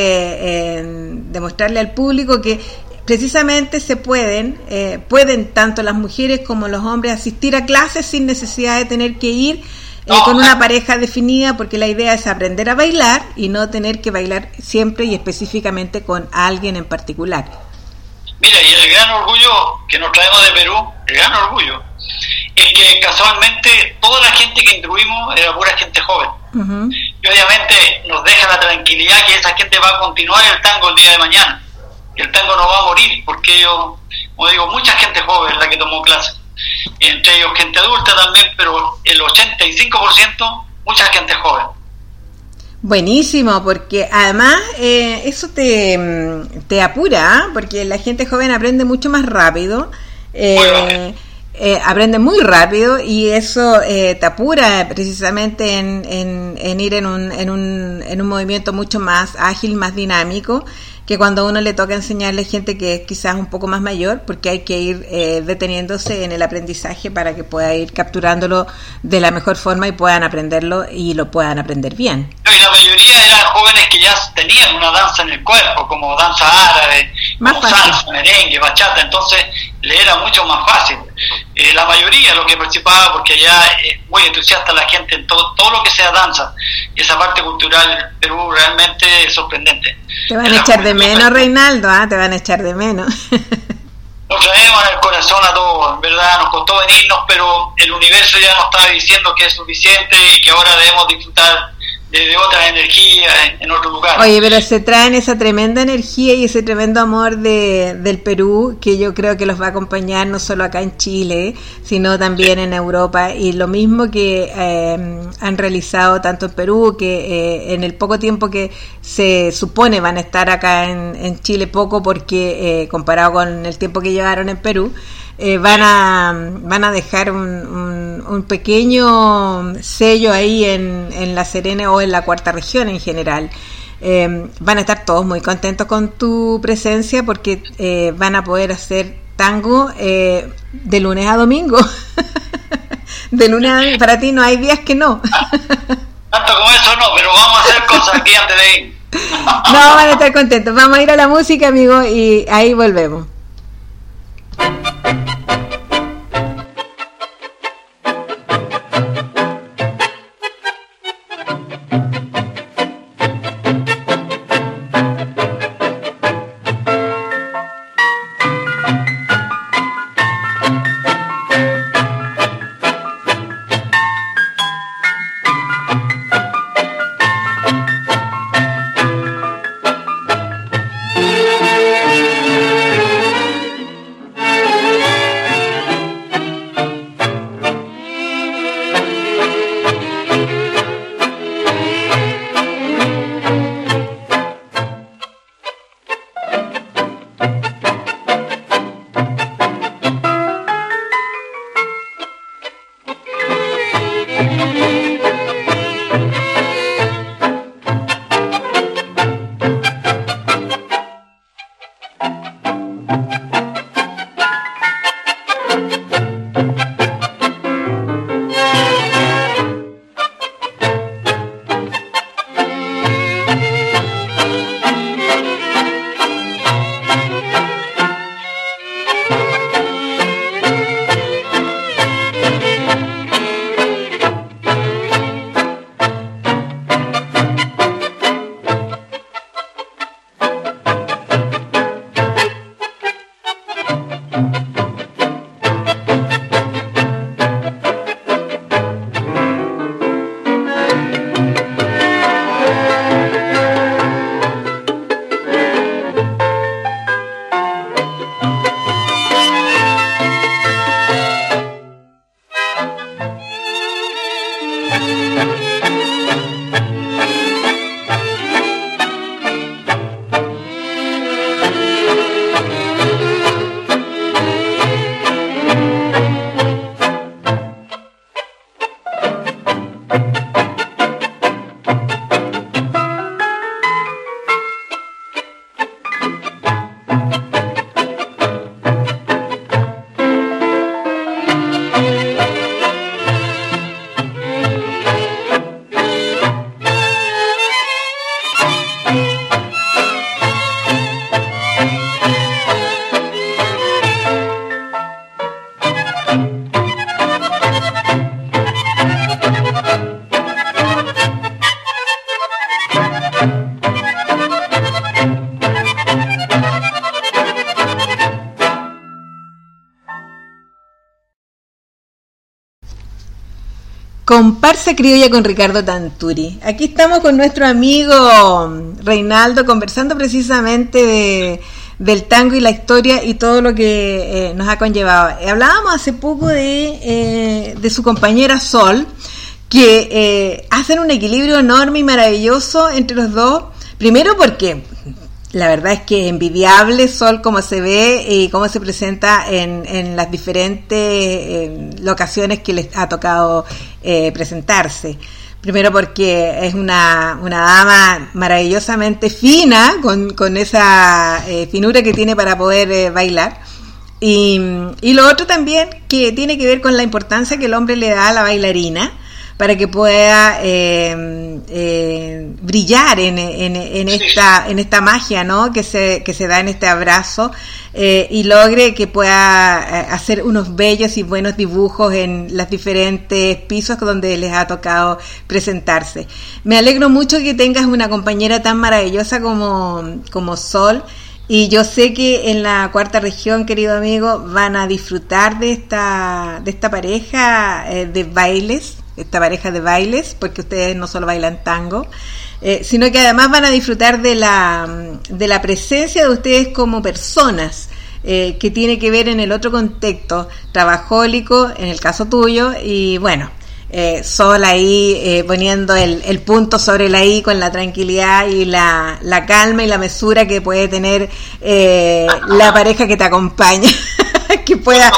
demostrarle al público que precisamente se pueden, eh, pueden tanto las mujeres como los hombres asistir a clases sin necesidad de tener que ir eh, con una pareja definida, porque la idea es aprender a bailar y no tener que bailar siempre y específicamente con alguien en particular. Mira, y el gran orgullo que nos traemos de Perú, el gran orgullo, es que casualmente toda la gente que instruimos era pura gente joven. Y obviamente nos deja la tranquilidad que esa gente va a continuar el tango el día de mañana el tango no va a morir, porque yo, como digo, mucha gente joven la que tomó clase, entre ellos gente adulta también, pero el 85% mucha gente joven. Buenísimo, porque además eh, eso te, te apura, ¿ah? porque la gente joven aprende mucho más rápido. Eh, eh, aprende muy rápido y eso eh, te apura precisamente en, en, ir en un, en, un, en un movimiento mucho más ágil, más dinámico que cuando uno le toca enseñarle gente que es quizás un poco más mayor, porque hay que ir eh, deteniéndose en el aprendizaje para que pueda ir capturándolo de la mejor forma y puedan aprenderlo y lo puedan aprender bien. y la mayoría eran jóvenes que ya tenían una danza en el cuerpo, como danza árabe, como salsa, merengue, bachata, entonces le era mucho más fácil. Eh, la mayoría lo que participaba, porque ya es muy entusiasta la gente en todo, todo lo que sea danza, esa parte cultural del Perú realmente es sorprendente. Te van a echar de menos, Reinaldo, ¿ah? te van a echar de menos. Nos traemos en el corazón a todos, en verdad, nos costó venirnos, pero el universo ya nos está diciendo que es suficiente y que ahora debemos disfrutar de, otra energía en, otro lugar. Oye, pero se traen esa tremenda energía y ese tremendo amor de, del Perú que yo creo que los va a acompañar no solo acá en Chile, sino también en Europa. Y lo mismo que eh, han realizado tanto en Perú, que eh, en el poco tiempo que se supone van a estar acá en, en Chile, poco porque eh, comparado con el tiempo que llevaron en Perú, eh, van, a, van a dejar un, un, pequeño sello ahí en, en, La Serena o en la cuarta región en general. Eh, van a estar todos muy contentos con tu presencia porque eh, van a poder hacer tango de lunes a domingo. de lunes a domingo. Para ti no hay días que no. Tanto como eso no, pero vamos a hacer cosas aquí antes de ir. no, van a estar contentos. Vamos a ir a la música, amigo, y ahí volvemos thank you Comparsa Criolla con Ricardo Tanturi. Aquí estamos con nuestro amigo Reinaldo conversando precisamente de, del tango y la historia y todo lo que eh, nos ha conllevado. Hablábamos hace poco de, eh, de su compañera Sol, que eh, hacen un equilibrio enorme y maravilloso entre los dos. Primero porque la verdad es que envidiable Sol como se ve y cómo se presenta en, en las diferentes eh, locaciones que les ha tocado eh, presentarse. Primero porque es una, una dama maravillosamente fina, con, con esa eh, finura que tiene para poder eh, bailar. Y, y lo otro también que tiene que ver con la importancia que el hombre le da a la bailarina para que pueda eh, eh, brillar en, en, en, esta, en esta magia ¿no? que, se, que se da en este abrazo eh, y logre que pueda eh, hacer unos bellos y buenos dibujos en los diferentes pisos donde les ha tocado presentarse. Me alegro mucho que tengas una compañera tan maravillosa como, como Sol. Y yo sé que en la cuarta región, querido amigo, van a disfrutar de esta, de esta pareja eh, de bailes esta pareja de bailes, porque ustedes no solo bailan tango, eh, sino que además van a disfrutar de la, de la presencia de ustedes como personas. Eh, que tiene que ver en el otro contexto, trabajólico, en el caso tuyo, y bueno, eh, Sol ahí eh, poniendo el, el, punto sobre la I con la tranquilidad y la, la calma y la mesura que puede tener eh, la pareja que te acompaña. que pueda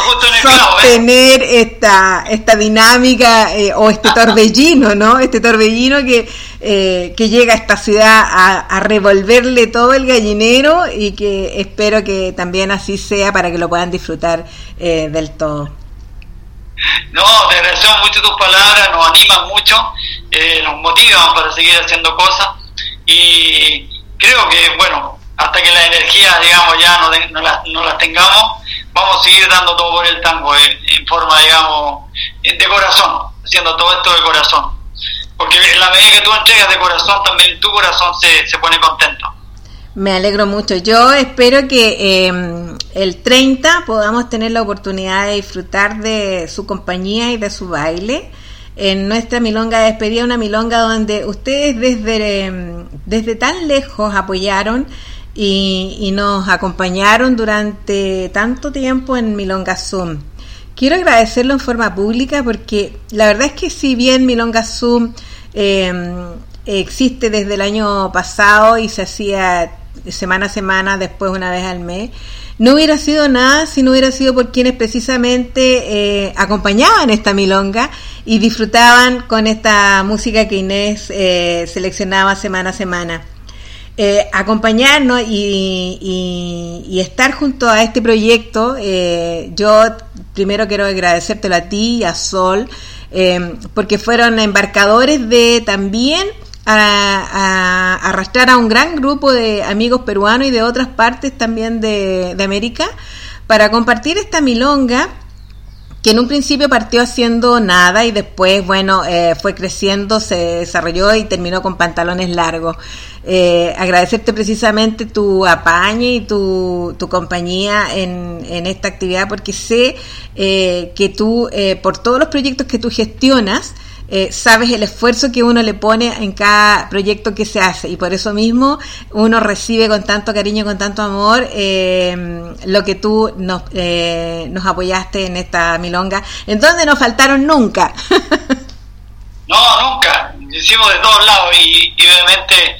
sostener esta, esta dinámica eh, o este torbellino, ¿no? Este torbellino que, eh, que llega a esta ciudad a, a, revolverle todo el gallinero y que espero que también así sea para que lo puedan disfrutar eh, del todo. No, te agradecemos mucho tus palabras, nos animan mucho, eh, nos motivan para seguir haciendo cosas y creo que, bueno, hasta que la energía, digamos, ya no, las, no las tengamos, vamos a seguir dando todo por el tango en, en forma, digamos, de corazón, haciendo todo esto de corazón. Porque en la medida que tú entregas de corazón, también tu corazón se, se pone contento. Me alegro mucho. Yo espero que eh, el 30 podamos tener la oportunidad de disfrutar de su compañía y de su baile en nuestra milonga de despedida, una milonga donde ustedes desde, desde tan lejos apoyaron y, y, nos acompañaron durante tanto tiempo en Milonga Zoom. Quiero agradecerlo en forma pública porque la verdad es que si bien Milonga Zoom eh, existe desde el año pasado y se hacía semana a semana, después una vez al mes, no hubiera sido nada si no hubiera sido por quienes precisamente eh, acompañaban esta milonga y disfrutaban con esta música que Inés eh, seleccionaba semana a semana. Eh, acompañarnos y, y, estar junto a este proyecto, yo primero quiero agradecértelo a ti y a Sol, porque fueron embarcadores de también a, arrastrar a un gran grupo de amigos peruanos y de otras partes también de, de América para compartir esta milonga que en un principio partió haciendo nada y después, bueno, eh, fue creciendo, se desarrolló y terminó con pantalones largos. Eh, agradecerte precisamente tu apañe y tu, tu compañía en, en, esta actividad porque sé eh, que tú, eh, por todos los proyectos que tú gestionas, eh, sabes el esfuerzo que uno le pone en cada proyecto que se hace y por eso mismo uno recibe con tanto cariño, con tanto amor eh, lo que tú nos, eh, apoyaste en esta milonga, en donde no faltaron nunca. no, nunca, hicimos de todos lados y, y, obviamente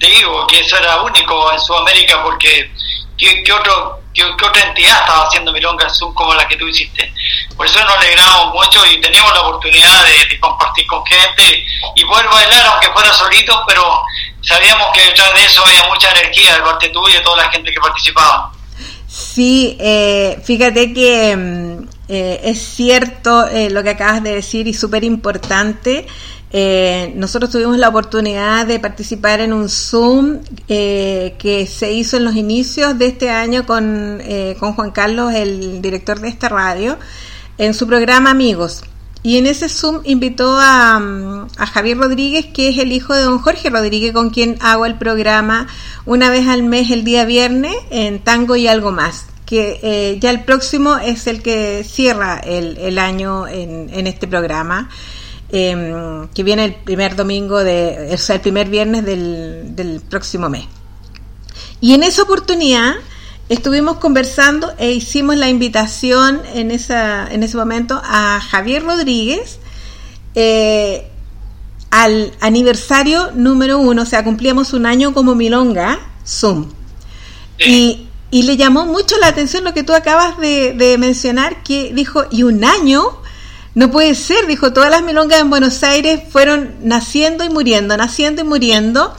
te digo que eso era único en Sudamérica porque ¿qué, qué otro ¿Qué, ¿qué, otra entidad estaba haciendo Milonga Zoom como la que tú hiciste? Por eso nos alegramos mucho y teníamos la oportunidad de, compartir con gente y poder bailar, aunque fuera solitos, pero sabíamos que detrás de eso había mucha energía de parte tuya y de toda la gente que participaba. Sí, eh, fíjate que eh, es cierto eh, lo que acabas de decir y súper importante. Eh, nosotros tuvimos la oportunidad de participar en un Zoom eh, que se hizo en los inicios de este año con, eh, con Juan Carlos, el director de esta radio, en su programa Amigos. Y en ese Zoom invitó a, a, Javier Rodríguez, que es el hijo de don Jorge Rodríguez, con quien hago el programa una vez al mes, el día viernes, en Tango y Algo Más. Que eh, ya el próximo es el que cierra el, el año en, en este programa eh, que viene el primer domingo de, o sea, el primer viernes del, del próximo mes. Y en esa oportunidad estuvimos conversando e hicimos la invitación en, esa, en ese momento a Javier Rodríguez eh, al aniversario número uno, o sea, cumplíamos un año como Milonga, Zoom. Y, y le llamó mucho la atención lo que tú acabas de, de mencionar, que dijo, y un año no puede ser, dijo, todas las milongas en Buenos Aires fueron naciendo y muriendo, naciendo y muriendo.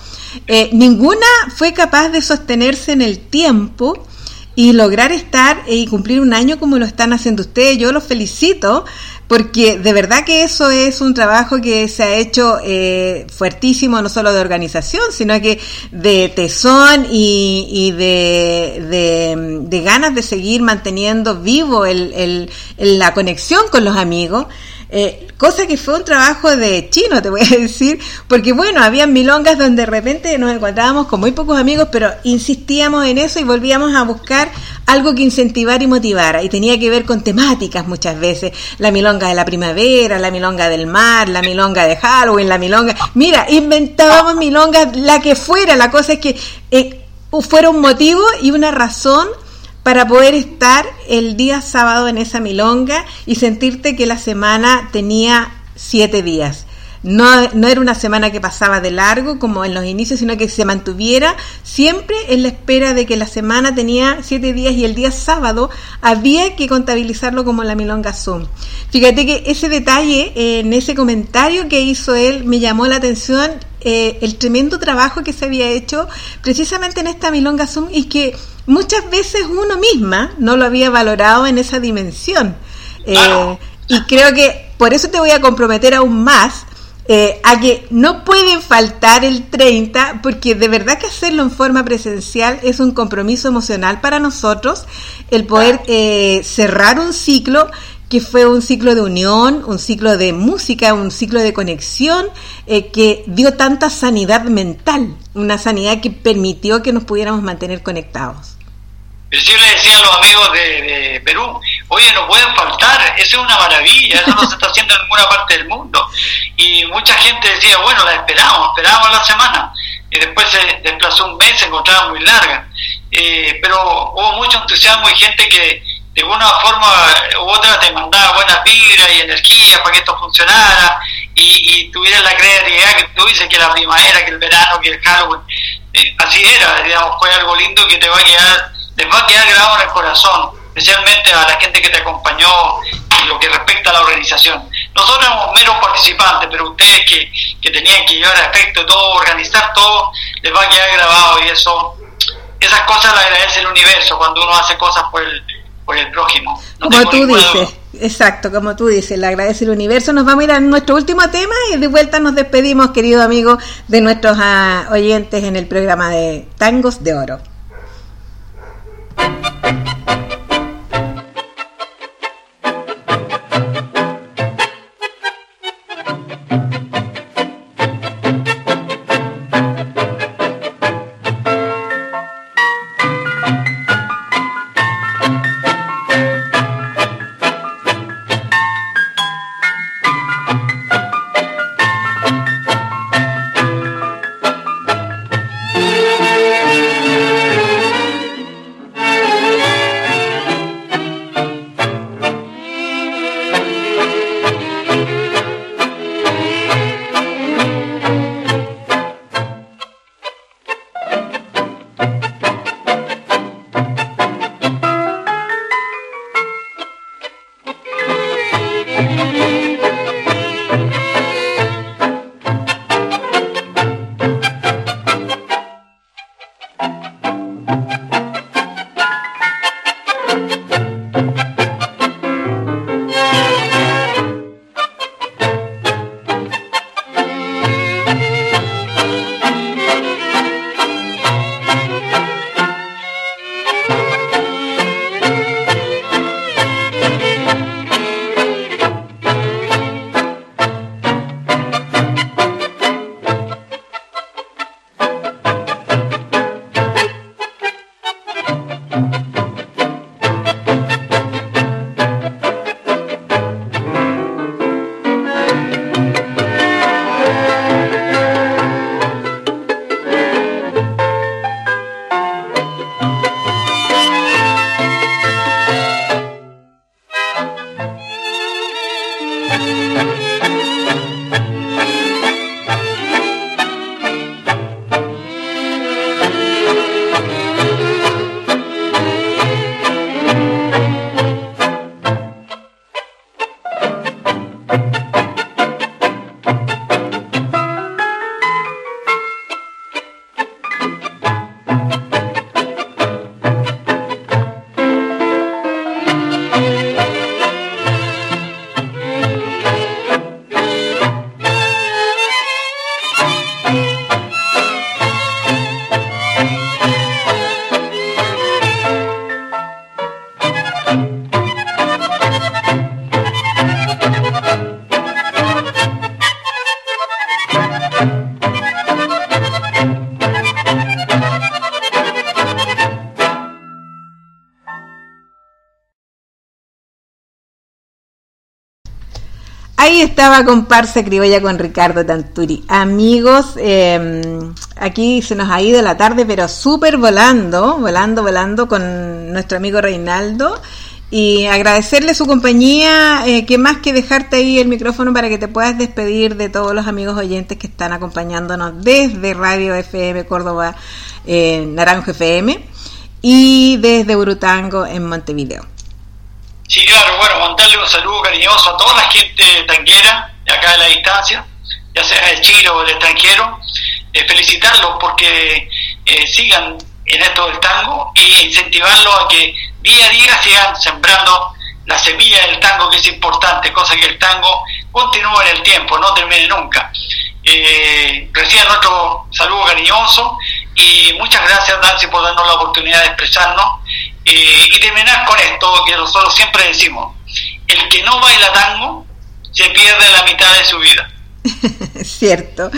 Eh, ninguna fue capaz de sostenerse en el tiempo y lograr estar y cumplir un año como lo están haciendo ustedes. Yo los felicito porque de verdad que eso es un trabajo que se ha hecho eh, fuertísimo, no solo de organización, sino que de tesón y, de, ganas de seguir manteniendo vivo el, la conexión con los amigos. Eh, cosa que fue un trabajo de chino, te voy a decir, porque bueno, había milongas donde de repente nos encontrábamos con muy pocos amigos, pero insistíamos en eso y volvíamos a buscar algo que incentivara y motivara, y tenía que ver con temáticas muchas veces, la milonga de la primavera, la milonga del mar, la milonga de Halloween, la milonga... Mira, inventábamos milongas, la que fuera, la cosa es que eh, fuera un motivo y una razón para poder estar el día sábado en esa milonga y sentirte que la semana tenía siete días. No, no, era una semana que pasaba de largo como en los inicios, sino que se mantuviera siempre en la espera de que la semana tenía siete días y el día sábado había que contabilizarlo como la milonga Zoom. Fíjate que ese detalle en ese comentario que hizo él me llamó la atención eh, el tremendo trabajo que se había hecho precisamente en esta milonga Zoom y que muchas veces uno misma no lo había valorado en esa dimensión. Eh, y creo que por eso te voy a comprometer aún más eh, a que no pueden faltar el 30, porque de verdad que hacerlo en forma presencial es un compromiso emocional para nosotros, el poder eh, cerrar un ciclo que fue un ciclo de unión, un ciclo de música, un ciclo de conexión que dio tanta sanidad mental, una sanidad que permitió que nos pudiéramos mantener conectados. Pero yo le decía a los amigos de, Perú, oye, no pueden faltar, eso es una maravilla, eso no se está haciendo en ninguna parte del mundo. Y mucha gente decía, bueno, la esperamos, esperamos la semana. Y después se desplazó un mes, se encontraba muy larga. Eh, pero hubo mucho entusiasmo y gente que de una forma u otra te mandaba buenas vibras y energía para que esto funcionara y, y tuviera la creatividad que tú dices que la primavera, que el verano, que el Halloween. Eh, así era, digamos, fue algo lindo que te va a quedar les va a quedar grabado en el corazón, especialmente a la gente que te acompañó en lo que respecta a la organización. Nosotros éramos meros participantes, pero ustedes que, que tenían que llevar a efecto todo, organizar todo, les va a quedar grabado y eso, esas cosas las agradece el universo cuando uno hace cosas por el, por el prójimo. como tú dices, exacto, como tú dices, le agradece el universo. Nos vamos a ir a nuestro último tema y de vuelta nos despedimos, querido amigo, de nuestros ah, oyentes en el programa de Tangos de Oro. Estaba comparsa criolla con Ricardo Tanturi. Amigos, eh, aquí se nos ha ido la tarde, pero súper volando, volando, volando con nuestro amigo Reinaldo. Y agradecerle su compañía, eh, que más que dejarte ahí el micrófono para que te puedas despedir de todos los amigos oyentes que están acompañándonos desde Radio FM Córdoba, eh, Naranjo FM y desde Urutango en Montevideo. Sí, claro, bueno, mandarle un saludo cariñoso a toda la gente tanguera de acá de la distancia, ya sea del Chile o del extranjero, eh, felicitarlos porque eh, sigan en esto del tango e incentivarlos a que día a día sigan sembrando la semilla del tango que es importante, cosa que el tango continúe en el tiempo, no termine nunca. Eh, reciban nuestro saludo cariñoso y muchas gracias Nancy por darnos la oportunidad de expresarnos eh, y terminar con esto que nosotros siempre decimos, el que no baila tango se pierde la mitad de su vida. Cierto.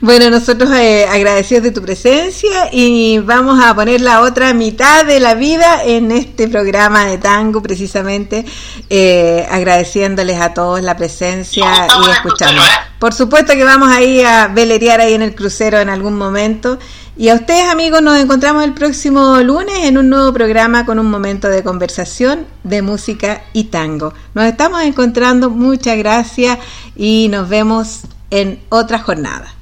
Bueno, nosotros eh, agradecidos de tu presencia y vamos a poner la otra mitad de la vida en este programa de tango, precisamente eh, agradeciéndoles a todos la presencia y escuchando. Por supuesto que vamos ahí a velerear ahí en el crucero en algún momento y a ustedes amigos nos encontramos el próximo lunes en un nuevo programa con un momento de conversación de música y tango. Nos estamos encontrando, muchas gracias y nos vemos en otra jornada.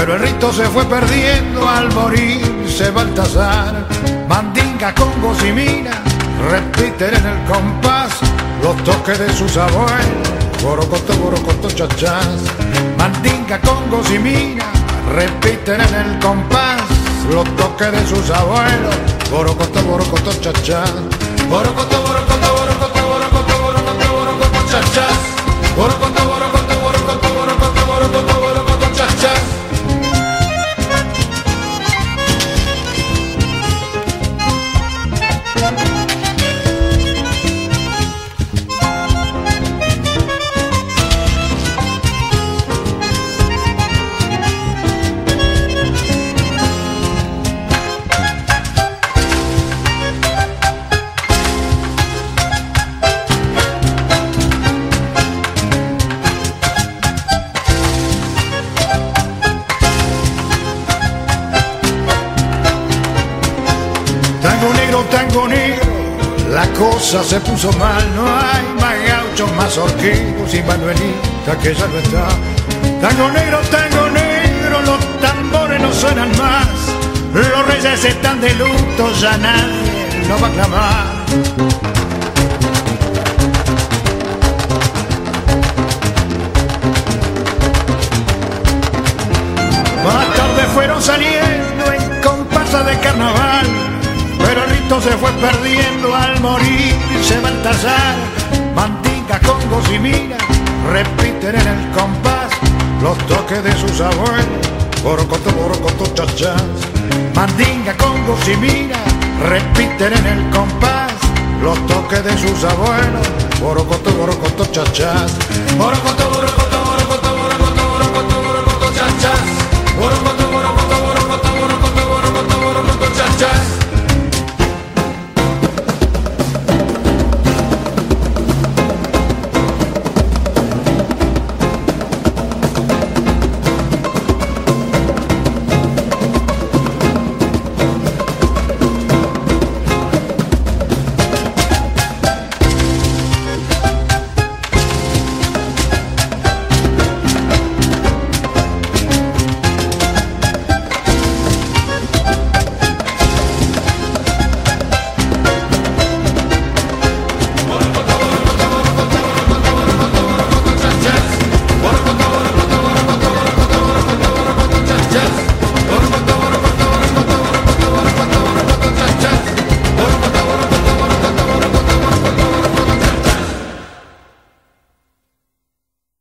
pero el rito se fue perdiendo al morirse Baltasar. Mandinga, con y mira, repiten en el compás los toques de sus abuelos. Borocoto, borocoto, chachás. Mandinga, con y mira, repiten en el compás los toques de sus abuelos. Borocoto, borocoto, chachás. Borocoto, borocoto, borocoto, borocoto, borocoto, borocoto, chachás. Borocoto, borocoto, borocoto, borocoto, borocoto, borocoto, chachás. Cosa se puso mal, no hay más gauchos, más horquillos y Manuelita que ya no está. Tango negro, tango negro, los tambores no suenan más, los reyes están de luto, ya nadie lo va a clamar. Más tarde fueron saliendo en comparsa de carnaval, pero el rito se fue perdiendo al José Baltasar, Mantica, y repiten en el compás los toques de sus abuelos, borocoto, borocoto, chachas. Mandinga, Congos y repiten en el compás los toques de sus abuelos, borocoto, borocoto, chachas. Borocoto, borocoto, borocoto, borocoto, borocoto, chachas. Borocoto,